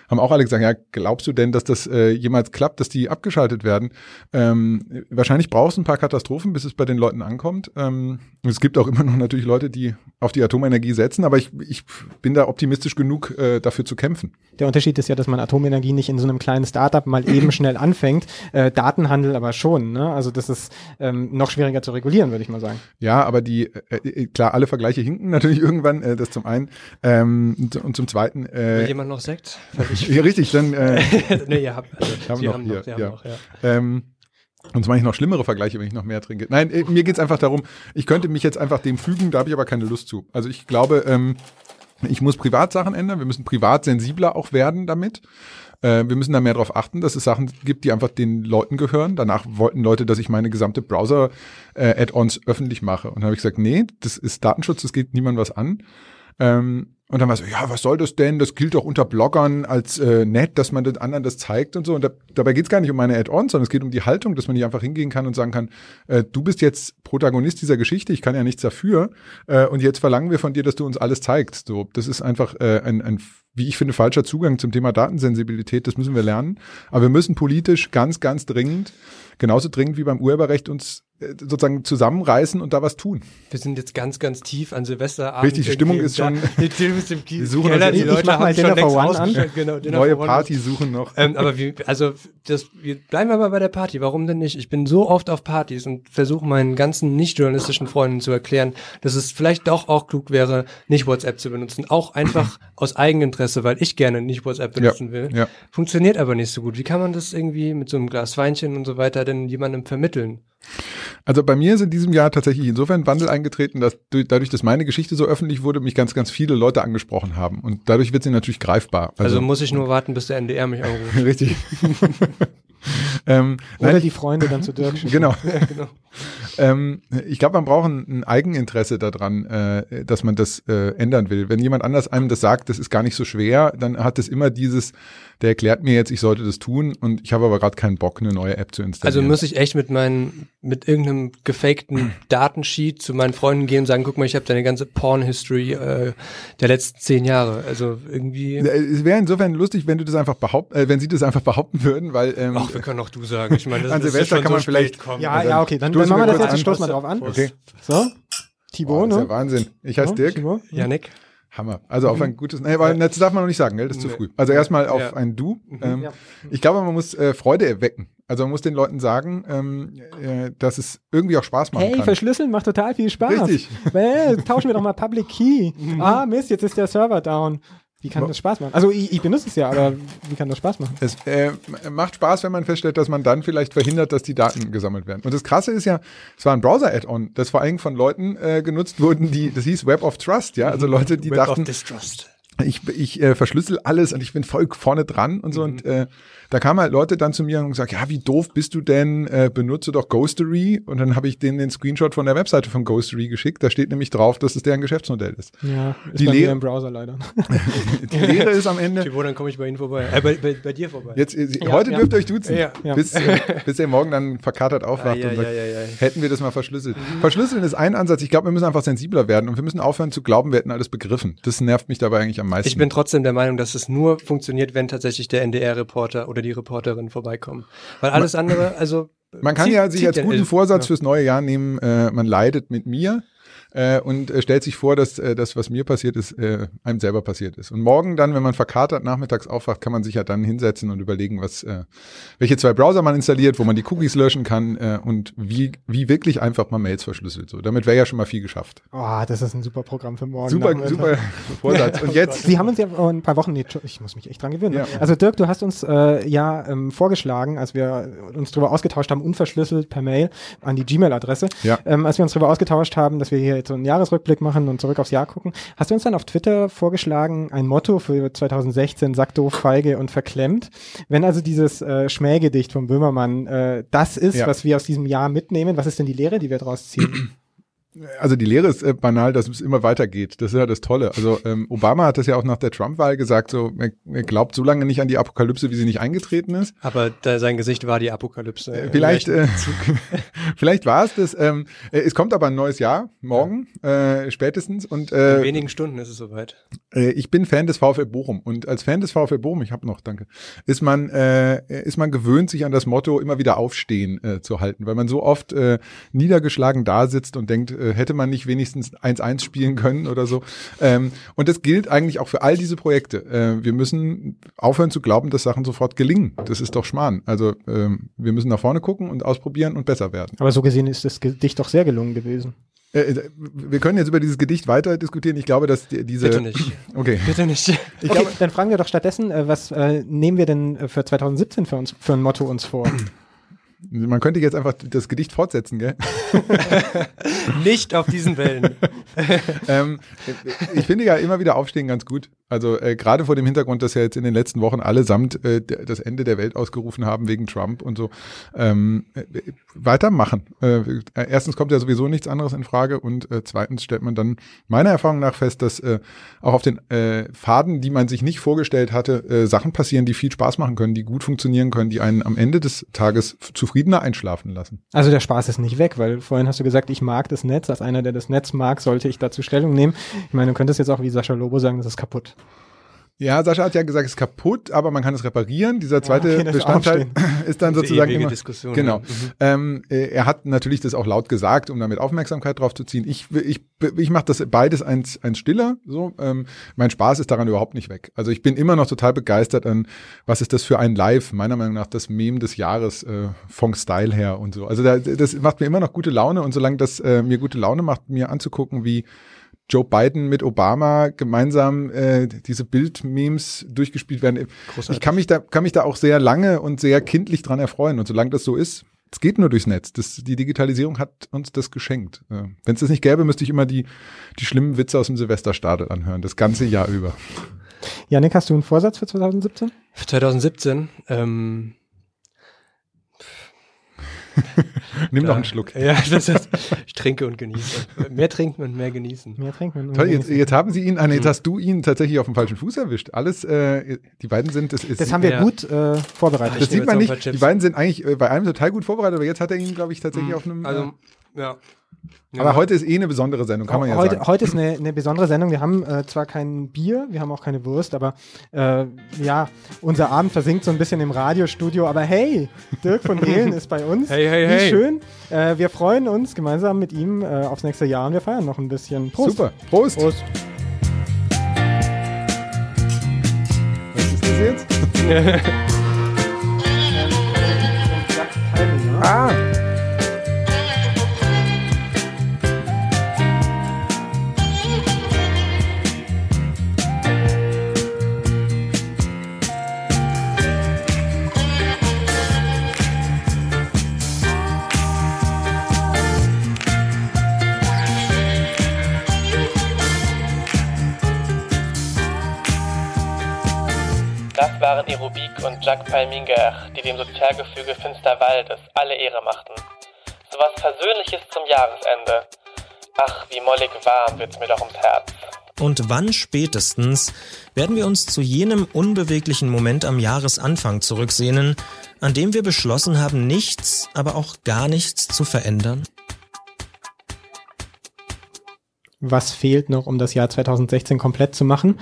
haben auch alle gesagt, ja, glaubst du denn, dass das äh, jemals klappt, dass die abgeschaltet werden? Ähm, wahrscheinlich brauchst du ein paar Katastrophen, bis es bei den Leuten ankommt. Ähm, es gibt auch immer noch natürlich Leute, die auf die Atomenergie setzen, aber ich, ich bin da optimistisch genug, äh, dafür zu kämpfen. Der Unterschied ist ja, dass man Atomenergie nicht in so einem kleinen Startup mal eben schnell anfängt, äh, Datenhandel aber schon. Ne? Also das ist ähm, noch schwieriger zu regulieren, würde ich mal sagen. Ja, aber die, äh, äh, klar, alle Vergleiche hinken natürlich irgendwann, äh, das zum einen. Ähm, und, und zum zweiten. Äh, Will jemand noch Sekt? Ja, richtig, dann. Äh, Nee, ihr habt- also, ich hab Sie noch haben hier, noch, haben ja. noch, ja. Ähm, und mache ich noch schlimmere Vergleiche, wenn ich noch mehr trinke. Nein, äh, mir geht's einfach darum, ich könnte mich jetzt einfach dem fügen, da habe ich aber keine Lust zu. Also ich glaube, ähm, ich muss Privatsachen ändern, wir müssen privat sensibler auch werden damit. Äh, wir müssen da mehr darauf achten, dass es Sachen gibt, die einfach den Leuten gehören. Danach wollten Leute, dass ich meine gesamte Browser-Add-ons öffentlich mache. Und dann habe ich gesagt, nee, das ist Datenschutz, das geht niemand was an. Ähm, und dann war so, ja, was soll das denn? Das gilt doch unter Bloggern als äh, nett, dass man den anderen das zeigt und so. Und da, dabei geht's gar nicht um meine Add-ons, sondern es geht um die Haltung, dass man nicht einfach hingehen kann und sagen kann, äh, du bist jetzt Protagonist dieser Geschichte, ich kann ja nichts dafür. Äh, und jetzt verlangen wir von dir, dass du uns alles zeigst. So, das ist einfach äh, ein, ein, wie ich finde, falscher Zugang zum Thema Datensensibilität. Das müssen wir lernen. Aber wir müssen politisch ganz, ganz dringend, genauso dringend wie beim Urheberrecht, uns äh, sozusagen zusammenreißen und da was tun. Wir sind jetzt ganz, ganz tief an Silvesterabend. Richtig, die Stimmung ist schon-. Die Tim ist im Wir suchen Keller, die Leute haben schon längst an. Genau, Neue. Party suchen noch. Ähm, aber wie, also das, wir bleiben aber bei der Party. Warum denn nicht? Ich bin so oft auf Partys und versuche meinen ganzen nicht-journalistischen Freunden zu erklären, dass es vielleicht doch auch klug wäre, nicht WhatsApp zu benutzen. Auch einfach aus Eigeninteresse, weil ich gerne nicht WhatsApp benutzen will. ja. Funktioniert aber nicht so gut. Wie kann man das irgendwie mit so einem Glas Weinchen und so weiter denn jemandem vermitteln? Also bei mir ist in diesem Jahr tatsächlich insofern ein Wandel eingetreten, dass du- dadurch, dass meine Geschichte so öffentlich wurde, mich ganz, ganz viele Leute angesprochen haben. Und dadurch wird sie natürlich greifbar. Also, muss ich nur warten, bis der NDR mich anruft. Richtig. ähm, Oder nein, die Freunde dann zu Dirk schicken. Genau. Ja, genau. ähm, ich glaube, man braucht ein, ein Eigeninteresse daran, äh, dass man das äh, ändern will. Wenn jemand anders einem das sagt, das ist gar nicht so schwer, dann hat es immer dieses, der erklärt mir jetzt, ich sollte das tun und ich habe aber gerade keinen Bock, eine neue App zu Also installieren. muss ich echt mit meinen, mit irgendeinem gefakten Datensheet zu meinen Freunden gehen und sagen, guck mal, ich habe deine ganze Porn-History äh, der letzten zehn Jahre. Also irgendwie. Es wäre insofern lustig, wenn du das einfach behaupt, äh, wenn sie das einfach behaupten würden, weil ähm, Ach, wir können auch du sagen. Ich meine, das an ist Silvester schon kann so man vielleicht kommen. Ja, Also, ja, okay, dann, dann machen wir das jetzt, an. stoßen wir drauf an. Okay. So, Thibaut, Boah, das ist ne? ja Wahnsinn. Ich heiße Ja, Dirk. Thibaut? Janik. Hammer. Also auf ein gutes, nee, aber das darf man noch nicht sagen, gell? Das ist zu früh. Also erstmal auf Ja. ein Du. Mhm. Ähm, Ja. Ich glaube, man muss äh, Freude erwecken. Also man muss den Leuten sagen, ähm, äh, dass es irgendwie auch Spaß machen Hey, kann. verschlüsseln macht total viel Spaß. Richtig. Hey, tauschen wir doch mal Public Key. Ah, Mist, jetzt ist der Server down. Wie kann das Spaß machen? Also ich, ich benutze es ja, aber wie kann das Spaß machen? Es äh, macht Spaß, wenn man feststellt, dass man dann vielleicht verhindert, dass die Daten gesammelt werden. Und das Krasse ist ja, es war ein Browser-Add-on, das vor allem von Leuten äh, genutzt wurden, die, das hieß Web of Trust, ja, also Leute, die Web dachten, of Distrust. ich, ich äh, verschlüssel alles und ich bin voll vorne dran und so. Und äh, da kamen halt Leute dann zu mir und gesagt, ja, wie doof bist du denn? Äh, benutze doch Ghostery. Und dann habe ich denen den Screenshot von der Webseite von Ghostery geschickt. Da steht nämlich drauf, dass es deren Geschäftsmodell ist. Ja, ist die bei mir Lehre, im Browser leider. die Lehre ist am Ende. Wo, dann komme ich bei Ihnen vorbei. Äh, bei, bei, bei dir vorbei. Jetzt, äh, Ja, heute ja. dürft ihr euch duzen, Ja, ja. Bis, äh, bis ihr morgen dann verkatert aufwacht ei, und sagt, hätten wir das mal verschlüsselt. Verschlüsseln ist ein Ansatz. Ich glaube, wir müssen einfach sensibler werden und wir müssen aufhören zu glauben, wir hätten alles begriffen. Das nervt mich dabei eigentlich am meisten. Ich bin trotzdem der Meinung, dass es nur funktioniert, wenn tatsächlich der NDR-Reporter oder die Reporterin vorbeikommen. Weil alles andere, also. Man kann ja sich als guten. Vorsatz Ja. fürs neue Jahr nehmen, äh, man leidet mit mir äh, und äh, stellt sich vor, dass äh, das, was mir passiert ist, äh, einem selber passiert ist. Und morgen dann, wenn man verkatert nachmittags aufwacht, kann man sich ja dann hinsetzen und überlegen, was, äh, welche zwei Browser man installiert, wo man die Cookies löschen kann äh, und wie, wie wirklich einfach man Mails verschlüsselt. So, damit wäre ja schon mal viel geschafft. Oh, das ist ein super Programm für morgen. Super, super Vorsatz. Und jetzt, Sie haben uns ja vor ein paar Wochen, nee, ich muss mich echt dran gewöhnen. Ja. Also Dirk, du hast uns äh, ja ähm, vorgeschlagen, als wir uns darüber ausgetauscht haben, unverschlüsselt per Mail an die Gmail-Adresse, Ja. ähm, als wir uns darüber ausgetauscht haben, dass wir hier jetzt so einen Jahresrückblick machen und zurück aufs Jahr gucken, hast du uns dann auf Twitter vorgeschlagen, ein Motto für 2016, sack doof, feige und verklemmt. Wenn also dieses äh, Schmähgedicht von Böhmermann äh, das ist, Ja. was wir aus diesem Jahr mitnehmen, was ist denn die Lehre, die wir daraus ziehen? Also die Lehre ist äh, banal, dass es immer weitergeht. Das ist ja das Tolle. Also ähm, Obama hat das ja auch nach der Trump-Wahl gesagt, so er, er glaubt so lange nicht an die Apokalypse, wie sie nicht eingetreten ist. Aber da, sein Gesicht war die Apokalypse. Äh, Vielleicht, äh, vielleicht war es das. Ähm, äh, es kommt aber ein neues Jahr morgen äh, spätestens und In äh, wenigen Stunden ist es soweit. äh, ich bin Fan des VfL Bochum und als Fan des VfL Bochum, ich habe noch, danke, ist man äh, ist man gewöhnt, sich an das Motto immer wieder aufstehen zu halten, weil man so oft äh, niedergeschlagen da sitzt und denkt, hätte man nicht wenigstens 1-1 spielen können oder so. Ähm, und das gilt eigentlich auch für all diese Projekte. Äh, wir müssen aufhören zu glauben, dass Sachen sofort gelingen. Das ist doch Schmarrn. Also ähm, wir müssen nach vorne gucken und ausprobieren und besser werden. Aber so gesehen ist das Gedicht doch sehr gelungen gewesen. Äh, äh, wir können jetzt über dieses Gedicht weiter diskutieren. Ich glaube, dass die, diese. Bitte nicht. Okay. Bitte nicht. Ich okay, glaube, dann fragen wir doch stattdessen, äh, was äh, nehmen wir denn äh, für 2017 für uns für ein Motto uns vor? Man könnte jetzt einfach das Gedicht fortsetzen, gell? Nicht auf diesen Wellen. ähm, ich finde ja immer wieder Aufstehen ganz gut. Also äh, gerade vor dem Hintergrund, dass ja jetzt in den letzten Wochen allesamt äh, das Ende der Welt ausgerufen haben wegen Trump und so. Ähm, äh, weitermachen. Äh, erstens kommt ja sowieso nichts anderes in Frage und äh, zweitens stellt man dann meiner Erfahrung nach fest, dass äh, auch auf den Faden, die man sich nicht vorgestellt hatte, Sachen passieren, die viel Spaß machen können, die gut funktionieren können, die einen am Ende des Tages f- zufriedener einschlafen lassen. Also der Spaß ist nicht weg, weil vorhin hast du gesagt, ich mag das Netz. Als einer, der das Netz mag, sollte ich dazu Stellung nehmen. Ich meine, du könntest jetzt auch wie Sascha Lobo sagen, das ist kaputt. Ja, Sascha hat ja gesagt, es ist kaputt, aber man kann es reparieren. Dieser zweite okay, das Bestandteil Aufstehen. ist dann Diese sozusagen immer, Diskussion, genau. ja. Mhm. Ähm, äh, er hat natürlich das auch laut gesagt, um damit Aufmerksamkeit drauf zu ziehen. Ich, ich, ich mache das beides eins, eins stiller. So, ähm, mein Spaß ist daran überhaupt nicht weg. Also ich bin immer noch total begeistert an, was ist das für ein Live? Meiner Meinung nach das Meme des Jahres äh, vom Style her und so. Also da, das macht mir immer noch gute Laune und solange das äh, mir gute Laune macht, mir anzugucken, wie Joe Biden mit Obama gemeinsam äh, diese Bildmemes durchgespielt werden. Großartig. Ich kann mich da kann mich da auch sehr lange und sehr kindlich dran erfreuen und solange das so ist, es geht nur durchs Netz. Das, die Digitalisierung hat uns das geschenkt. Äh, Wenn es das nicht gäbe, müsste ich immer die die schlimmen Witze aus dem Silvesterstadel anhören, das ganze Jahr über. Janik, hast du einen Vorsatz für 2017? Für 2017, ähm, Nimm da- noch einen Schluck. Ja, das ist, ich trinke und genieße. Mehr trinken und mehr genießen. Mehr trinken. Toll, jetzt, jetzt haben Sie ihn, ah, nee, jetzt Mhm. hast du ihn tatsächlich auf dem falschen Fuß erwischt. Alles, äh, die beiden sind, das ist. Das haben wir Ja. gut äh, vorbereitet. Das Ich nehme sieht man nicht. Die beiden sind eigentlich äh, bei einem total gut vorbereitet, aber jetzt hat er ihn, glaube ich, tatsächlich auf einem. Also, ja. Äh, aber heute ist eh eine besondere Sendung, kann man ja heute, sagen. heute ist eine, eine besondere Sendung. Wir haben äh, zwar kein Bier, wir haben auch keine Wurst, aber äh, ja, unser Abend versinkt so ein bisschen im Radiostudio. Aber hey, Dirk von Hehlen ist bei uns. Hey, hey, Wie hey. schön. Äh, wir freuen uns gemeinsam mit ihm äh, aufs nächste Jahr und wir feiern noch ein bisschen. Prost. Super. Prost. Prost. Was ist das jetzt? ah! Maren Aerobik und Jacques Palminger, die dem Sozialgefüge Finsterwaldes alle Ehre machten. So was Persönliches zum Jahresende. Ach, wie mollig warm wird's mir doch ums Herz. Und wann spätestens werden wir uns zu jenem unbeweglichen Moment am Jahresanfang zurücksehnen, an dem wir beschlossen haben, nichts, aber auch gar nichts zu verändern? Was fehlt noch, um das Jahr 2016 komplett zu machen?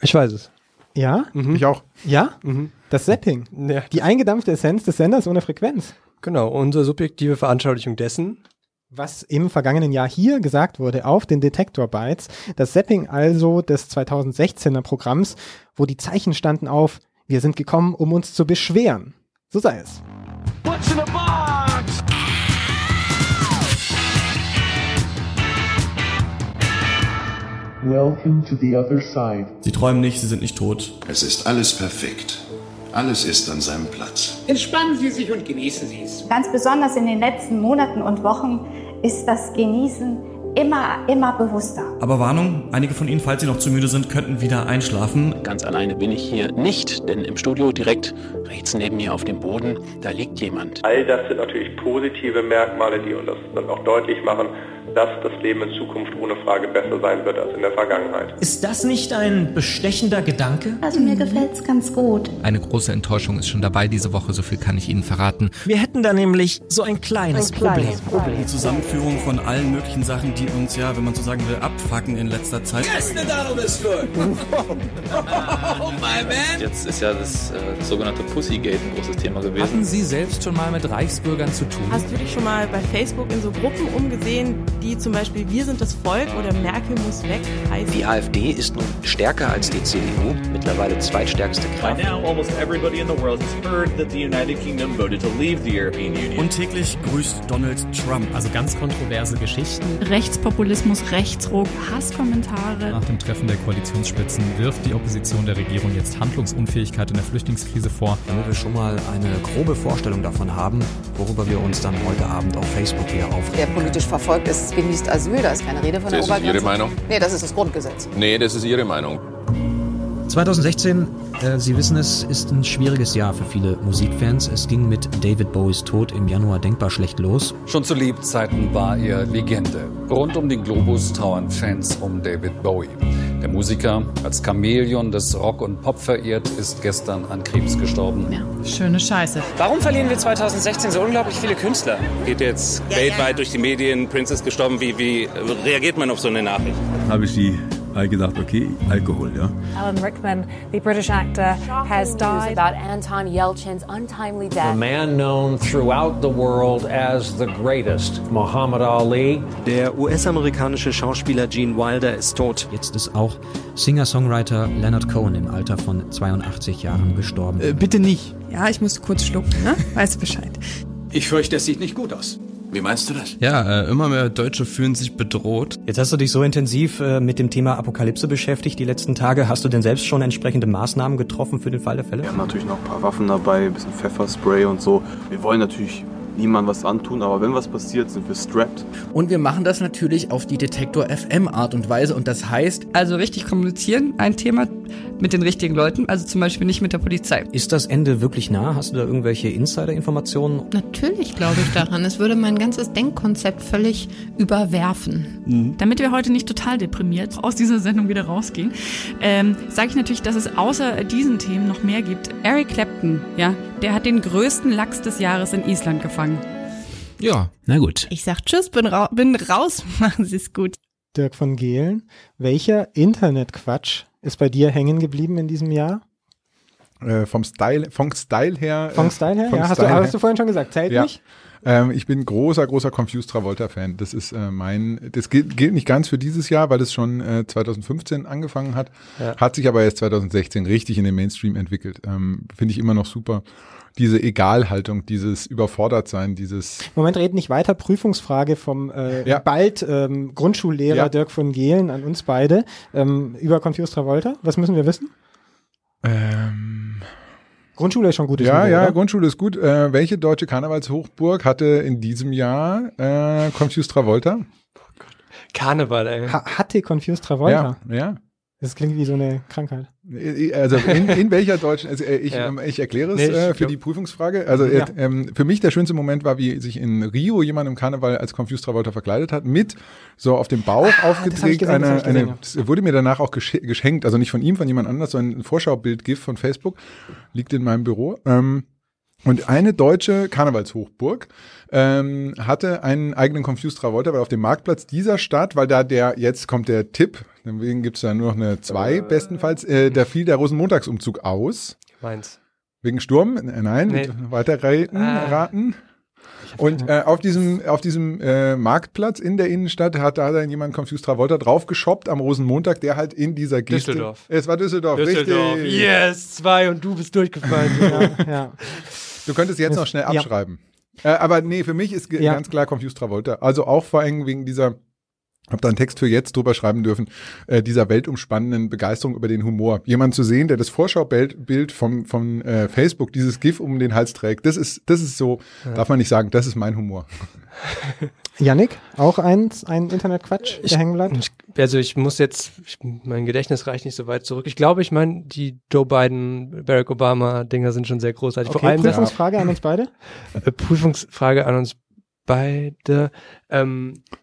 Ich weiß es. Ja? Ich auch. Ja? Das Setting. Ja. Die eingedampfte Essenz des Senders ohne Frequenz. Genau, unsere subjektive Veranschaulichung dessen. Was im vergangenen Jahr hier gesagt wurde auf den Detektor Bytes, das Setting also des 2016er Programms, wo die Zeichen standen auf, wir sind gekommen, um uns zu beschweren. So sei es. What's in the box? Welcome to the other side. Sie träumen nicht, sie sind nicht tot. Es ist alles perfekt. Alles ist an seinem Platz. Entspannen Sie sich und genießen Sie es. Ganz besonders in den letzten Monaten und Wochen ist das Genießen immer, immer bewusster. Aber Warnung, einige von Ihnen, falls Sie noch zu müde sind, könnten wieder einschlafen. Ganz alleine bin ich hier nicht, denn im Studio direkt rechts neben mir auf dem Boden, da liegt jemand. All das sind natürlich positive Merkmale, die uns das dann auch deutlich machen, dass das Leben in Zukunft ohne Frage besser sein wird als in der Vergangenheit. Ist das nicht ein bestechender Gedanke? Also mir gefällt's ganz gut. Eine große Enttäuschung ist schon dabei diese Woche, so viel kann ich Ihnen verraten. Wir hätten da nämlich so ein kleines, Ein kleines Problem. Problem. Die Zusammenführung von allen möglichen Sachen, die uns ja, wenn man so sagen will, abfacken in letzter Zeit. Yes, Donald is good. oh, my man. Jetzt ist ja das, äh, das sogenannte Pussygate ein großes Thema gewesen. Hatten Sie selbst schon mal mit Reichsbürgern zu tun? Hast du dich schon mal bei Facebook in so Gruppen umgesehen, die zum Beispiel Wir sind das Volk oder Merkel muss weg heißen? Die AfD ist nun stärker als die CDU, mittlerweile zweitstärkste Kraft. Und täglich grüßt Donald Trump. Also ganz kontroverse Geschichten. Rechtspopulismus, Rechtsruck, Hasskommentare. Nach dem Treffen der Koalitionsspitzen wirft die Opposition der Regierung jetzt Handlungsunfähigkeit in der Flüchtlingskrise vor. Damit wir schon mal eine grobe Vorstellung davon haben, worüber wir uns dann heute Abend auf Facebook hier aufregen. Wer politisch verfolgt ist, genießt Asyl. Da ist keine Rede von der Das ist Obergrenze. Ihre Meinung? Nee, das ist das Grundgesetz. Nee, das ist Ihre Meinung. 2016, äh, Sie wissen es, ist ein schwieriges Jahr für viele Musikfans. Es ging mit David Bowies Tod im Januar denkbar schlecht los. Schon zu Lebzeiten war er Legende. Rund um den Globus trauern Fans um David Bowie. Der Musiker, als Chamäleon des Rock und Pop verehrt, ist gestern an Krebs gestorben. Schöne Scheiße. Warum verlieren wir 2016 so unglaublich viele Künstler? Geht jetzt weltweit durch die Medien, Prince ist gestorben. Wie, wie reagiert man auf so eine Nachricht? habe ich die gedacht, okay, Alkohol, ja. Alan Rickman, the British actor, has died. about Anton Yelchin's untimely The death. man known throughout the world as the greatest, Muhammad Ali. Der US-amerikanische Schauspieler Gene Wilder ist tot. Jetzt ist auch Singer-Songwriter Leonard Cohen im Alter von 82 Jahren gestorben. bitte nicht. Ja, ich musste kurz schlucken, ne? Weißt du Bescheid. Ich fürchte, es sieht nicht gut aus. Wie meinst du das? Ja, äh, immer mehr Deutsche fühlen sich bedroht. Jetzt hast du dich so intensiv äh, mit dem Thema Apokalypse beschäftigt die letzten Tage. Hast du denn selbst schon entsprechende Maßnahmen getroffen für den Fall der Fälle? Wir haben natürlich noch ein paar Waffen dabei, ein bisschen Pfefferspray und so. Wir wollen natürlich niemandem was antun, aber wenn was passiert, sind wir strapped. Und wir machen das natürlich auf die Detektor FM Art und Weise und das heißt, Also richtig kommunizieren, ein Thema mit den richtigen Leuten, also zum Beispiel nicht mit der Polizei. Ist das Ende wirklich nah? Hast du da irgendwelche Insider-Informationen? Natürlich glaube ich daran. Es würde mein ganzes Denkkonzept völlig überwerfen. Damit wir heute nicht total deprimiert aus dieser Sendung wieder rausgehen, ähm, sage ich natürlich, dass es außer diesen Themen noch mehr gibt. Eric Clapton, ja, der hat den größten Lachs des Jahres in Island gefangen. Ja, na gut. Ich sag Tschüss, bin, ra bin raus, machen Sie es gut. Dirk von Gehlen, welcher Internetquatsch ist bei dir hängen geblieben in diesem Jahr? Äh, vom Style, vom Style her. Vom äh, Style her? vom ja, hast, Style du, her. hast du vorhin schon gesagt. Zählt Ja. nicht? Ähm, ich bin großer, großer Confused Travolta-Fan. Das ist äh, mein, das gilt, gilt nicht ganz für dieses Jahr, weil es schon äh, 2015 angefangen hat, Ja. hat sich aber erst 2016 richtig in den Mainstream entwickelt. Ähm, Finde ich immer noch super. Diese Egalhaltung, dieses Überfordertsein, dieses Moment, red nicht weiter. Prüfungsfrage vom äh, Ja. bald ähm, Grundschullehrer Ja. Dirk von Gehlen an uns beide ähm, über Confused Travolta. Was müssen wir wissen? ähm, Grundschule ist schon gutes Ja, Niveau, ja, oder? Grundschule ist gut. Äh, welche deutsche Karnevalshochburg hatte in diesem Jahr äh, Confused Travolta? Karneval, ey. Ha hatte Confused Travolta. Ja, ja. Das klingt wie so eine Krankheit. Also in, in welcher deutschen, also äh, ich, ja. ich erkläre es nee, äh, für die Prüfungsfrage. Also ja. ähm, für mich der schönste Moment war, wie sich in Rio jemand im Karneval als Confused Travolta verkleidet hat, mit so auf dem Bauch ah, aufgedreht. Das, eine, eine, das wurde mir danach auch geschenkt, also nicht von ihm, von jemand anders, so ein Vorschaubild-GIF von Facebook, liegt in meinem Büro. Ähm, und eine deutsche Karnevalshochburg ähm, hatte einen eigenen Confused Travolta, weil auf dem Marktplatz dieser Stadt, weil da der, jetzt kommt der Tipp, deswegen gibt's da nur noch eine zwei äh, bestenfalls, äh, da fiel der Rosenmontagsumzug aus. Meins. Wegen Sturm? Nein, nee. weiter raten. Ah. raten. Und äh, auf diesem, auf diesem äh, Marktplatz in der Innenstadt hat da dann jemand Confused Travolta draufgeschoppt am Rosenmontag, der halt in dieser Geste. Düsseldorf. Es war Düsseldorf, Düsseldorf. richtig. Yes, zwei und du bist durchgefallen. ja, ja. Du könntest jetzt noch schnell abschreiben. Ja. Äh, aber nee, für mich ist ja. ganz klar Confused Travolta. Also auch vor allem wegen dieser habe da einen Text für jetzt drüber schreiben dürfen, äh, dieser weltumspannenden Begeisterung über den Humor. Jemand zu sehen, der das Vorschaubild vom, von äh, Facebook, dieses GIF um den Hals trägt, das ist, das ist so, ja. darf man nicht sagen, das ist mein Humor. Yannick, auch ein, ein Internetquatsch, der hängen bleibt? Ich, also ich muss jetzt, ich, mein Gedächtnis reicht nicht so weit zurück. Ich glaube, ich meine, die Joe Biden, Barack Obama Dinger sind schon sehr großartig. Okay, Vor allem Prüfungsfrage ja. an uns beide? Prüfungsfrage an uns beide. Ähm, äh,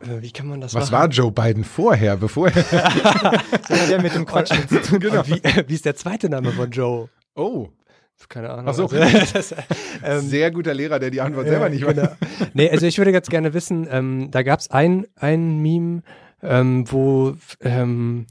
wie kann man das Was machen? war Joe Biden vorher, bevor er der mit dem Quatsch zu tun. Genau. Wie, wie ist der zweite Name von Joe? Oh. Keine Ahnung. Ach so. Also, das, ähm, Sehr guter Lehrer, der die Antwort selber nicht genau. weiß. Nee, also ich würde ganz gerne wissen, ähm, da gab es ein, ein Meme, ähm, wo ähm,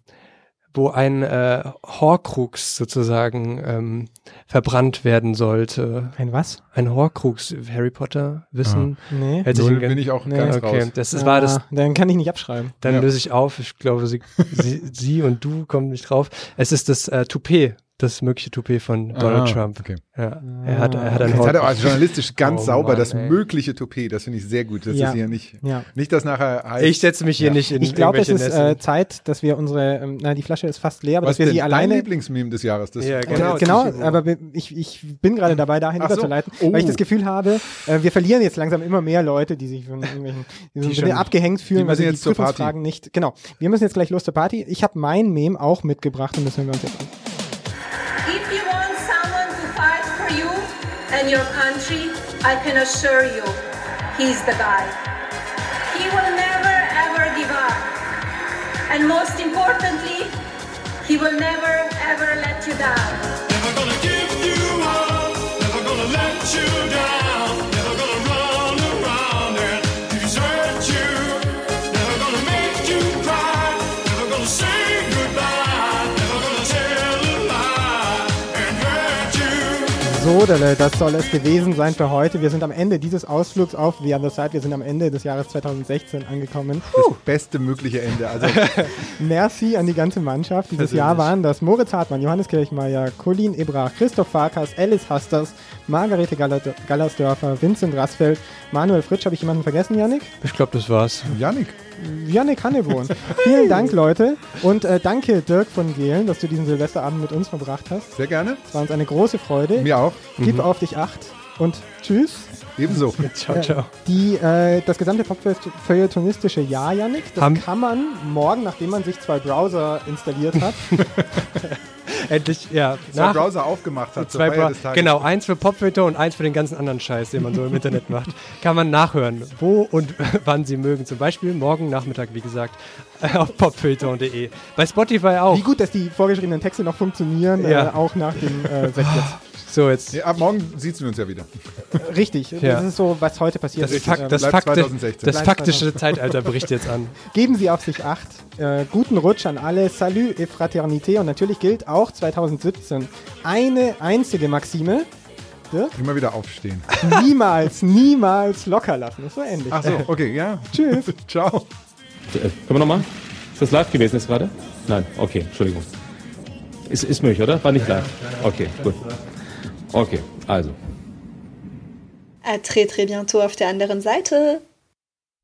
wo ein äh, Horcrux sozusagen ähm, verbrannt werden sollte. Ein was? Ein Horcrux, Harry Potter Wissen. Ah. Nee. Hätte Null bin ich auch nee. ganz okay. raus. Das, das ah, war das. Dann kann ich nicht abschreiben. Dann ja. löse ich auf. Ich glaube, sie, sie, sie und du kommen nicht drauf. Es ist das äh, Toupet das mögliche Toupet von Donald ah, Trump. Okay. Ja, er hat, er hat ein Jetzt hat er also journalistisch ganz oh, sauber Mann, das ey. mögliche Toupet. Das finde ich sehr gut. Das ja. ist ja nicht, ja. nicht das nachher heißt. Ich setze mich hier ja. nicht in Ich glaube, es ist äh, Zeit, dass wir unsere, ähm, na, die Flasche ist fast leer, aber Was dass wir denn sie alleine. Dein Lieblingsmeme des Jahres. Das ja, genau. genau, aber ich, ich bin gerade dabei, dahin Ach überzuleiten, so. oh. weil ich das Gefühl habe, äh, wir verlieren jetzt langsam immer mehr Leute, die sich von irgendwelchen, die die abgehängt fühlen, weil sie die Prüfungsfragen nicht, genau. Wir müssen jetzt gleich los zur Party. Ich habe mein Meme auch mitgebracht und das hören wir uns jetzt an. And your country, I can assure you, he's the guy. He will never ever give up. And most importantly, he will never ever let you down. Never gonna give you up, never gonna let you down. So, das soll es gewesen sein für heute. Wir sind am Ende dieses Ausflugs auf The Other Side. Wir sind am Ende des Jahres 2016 angekommen. Das beste mögliche Ende. Also Merci an die ganze Mannschaft. Dieses Jahr waren das Moritz Hartmann, Johannes Kirchmeier, Colin Ebrach, Christoph Farkas, Alice Hasters, Margarete Gallersdörfer, Vincent Rassfeld, Manuel Fritsch. Habe ich jemanden vergessen, Janik? Ich glaube, das war's. Janik. Janik Hannebohn. Vielen Dank, Leute. Und äh, danke, Dirk von Gehlen, dass du diesen Silvesterabend mit uns verbracht hast. Sehr gerne. Es war uns eine große Freude. Mir auch. Gib mhm. auf dich acht und tschüss. Ebenso. ciao, ciao. Die, äh, das gesamte Pop-Feuilletonistische Jahr, Janik, das Ham kann man morgen, nachdem man sich zwei Browser installiert hat, endlich, ja. Zwei nach, Browser aufgemacht hat. Zwei Bra genau, eins für Popfilter und eins für den ganzen anderen Scheiß, den man so im Internet macht. Kann man nachhören, wo und wann sie mögen. Zum Beispiel morgen Nachmittag, wie gesagt, auf popfilter.de. Bei Spotify auch. Wie gut, dass die vorgeschriebenen Texte noch funktionieren, ja. äh, auch nach dem äh, So, jetzt. Ja, ab morgen sieht wir uns ja wieder. Richtig. Ja. Das ist so, was heute passiert das ist. Fakt, das, Fakte, das faktische Zeitalter bricht jetzt an. Geben Sie auf sich acht. Äh, guten Rutsch an alle. Salut et Fraternité. Und natürlich gilt auch 2017 eine einzige Maxime. Dirk? Immer wieder aufstehen. Niemals, niemals locker lassen. Das war ähnlich. Ach so, okay, ja. Tschüss. Ciao. Äh, können wir nochmal? Ist das live gewesen jetzt gerade? Nein, okay, Entschuldigung. Ist, ist möglich, oder? War nicht live? Okay, gut. Okay, also. À très très bientôt auf der anderen Seite.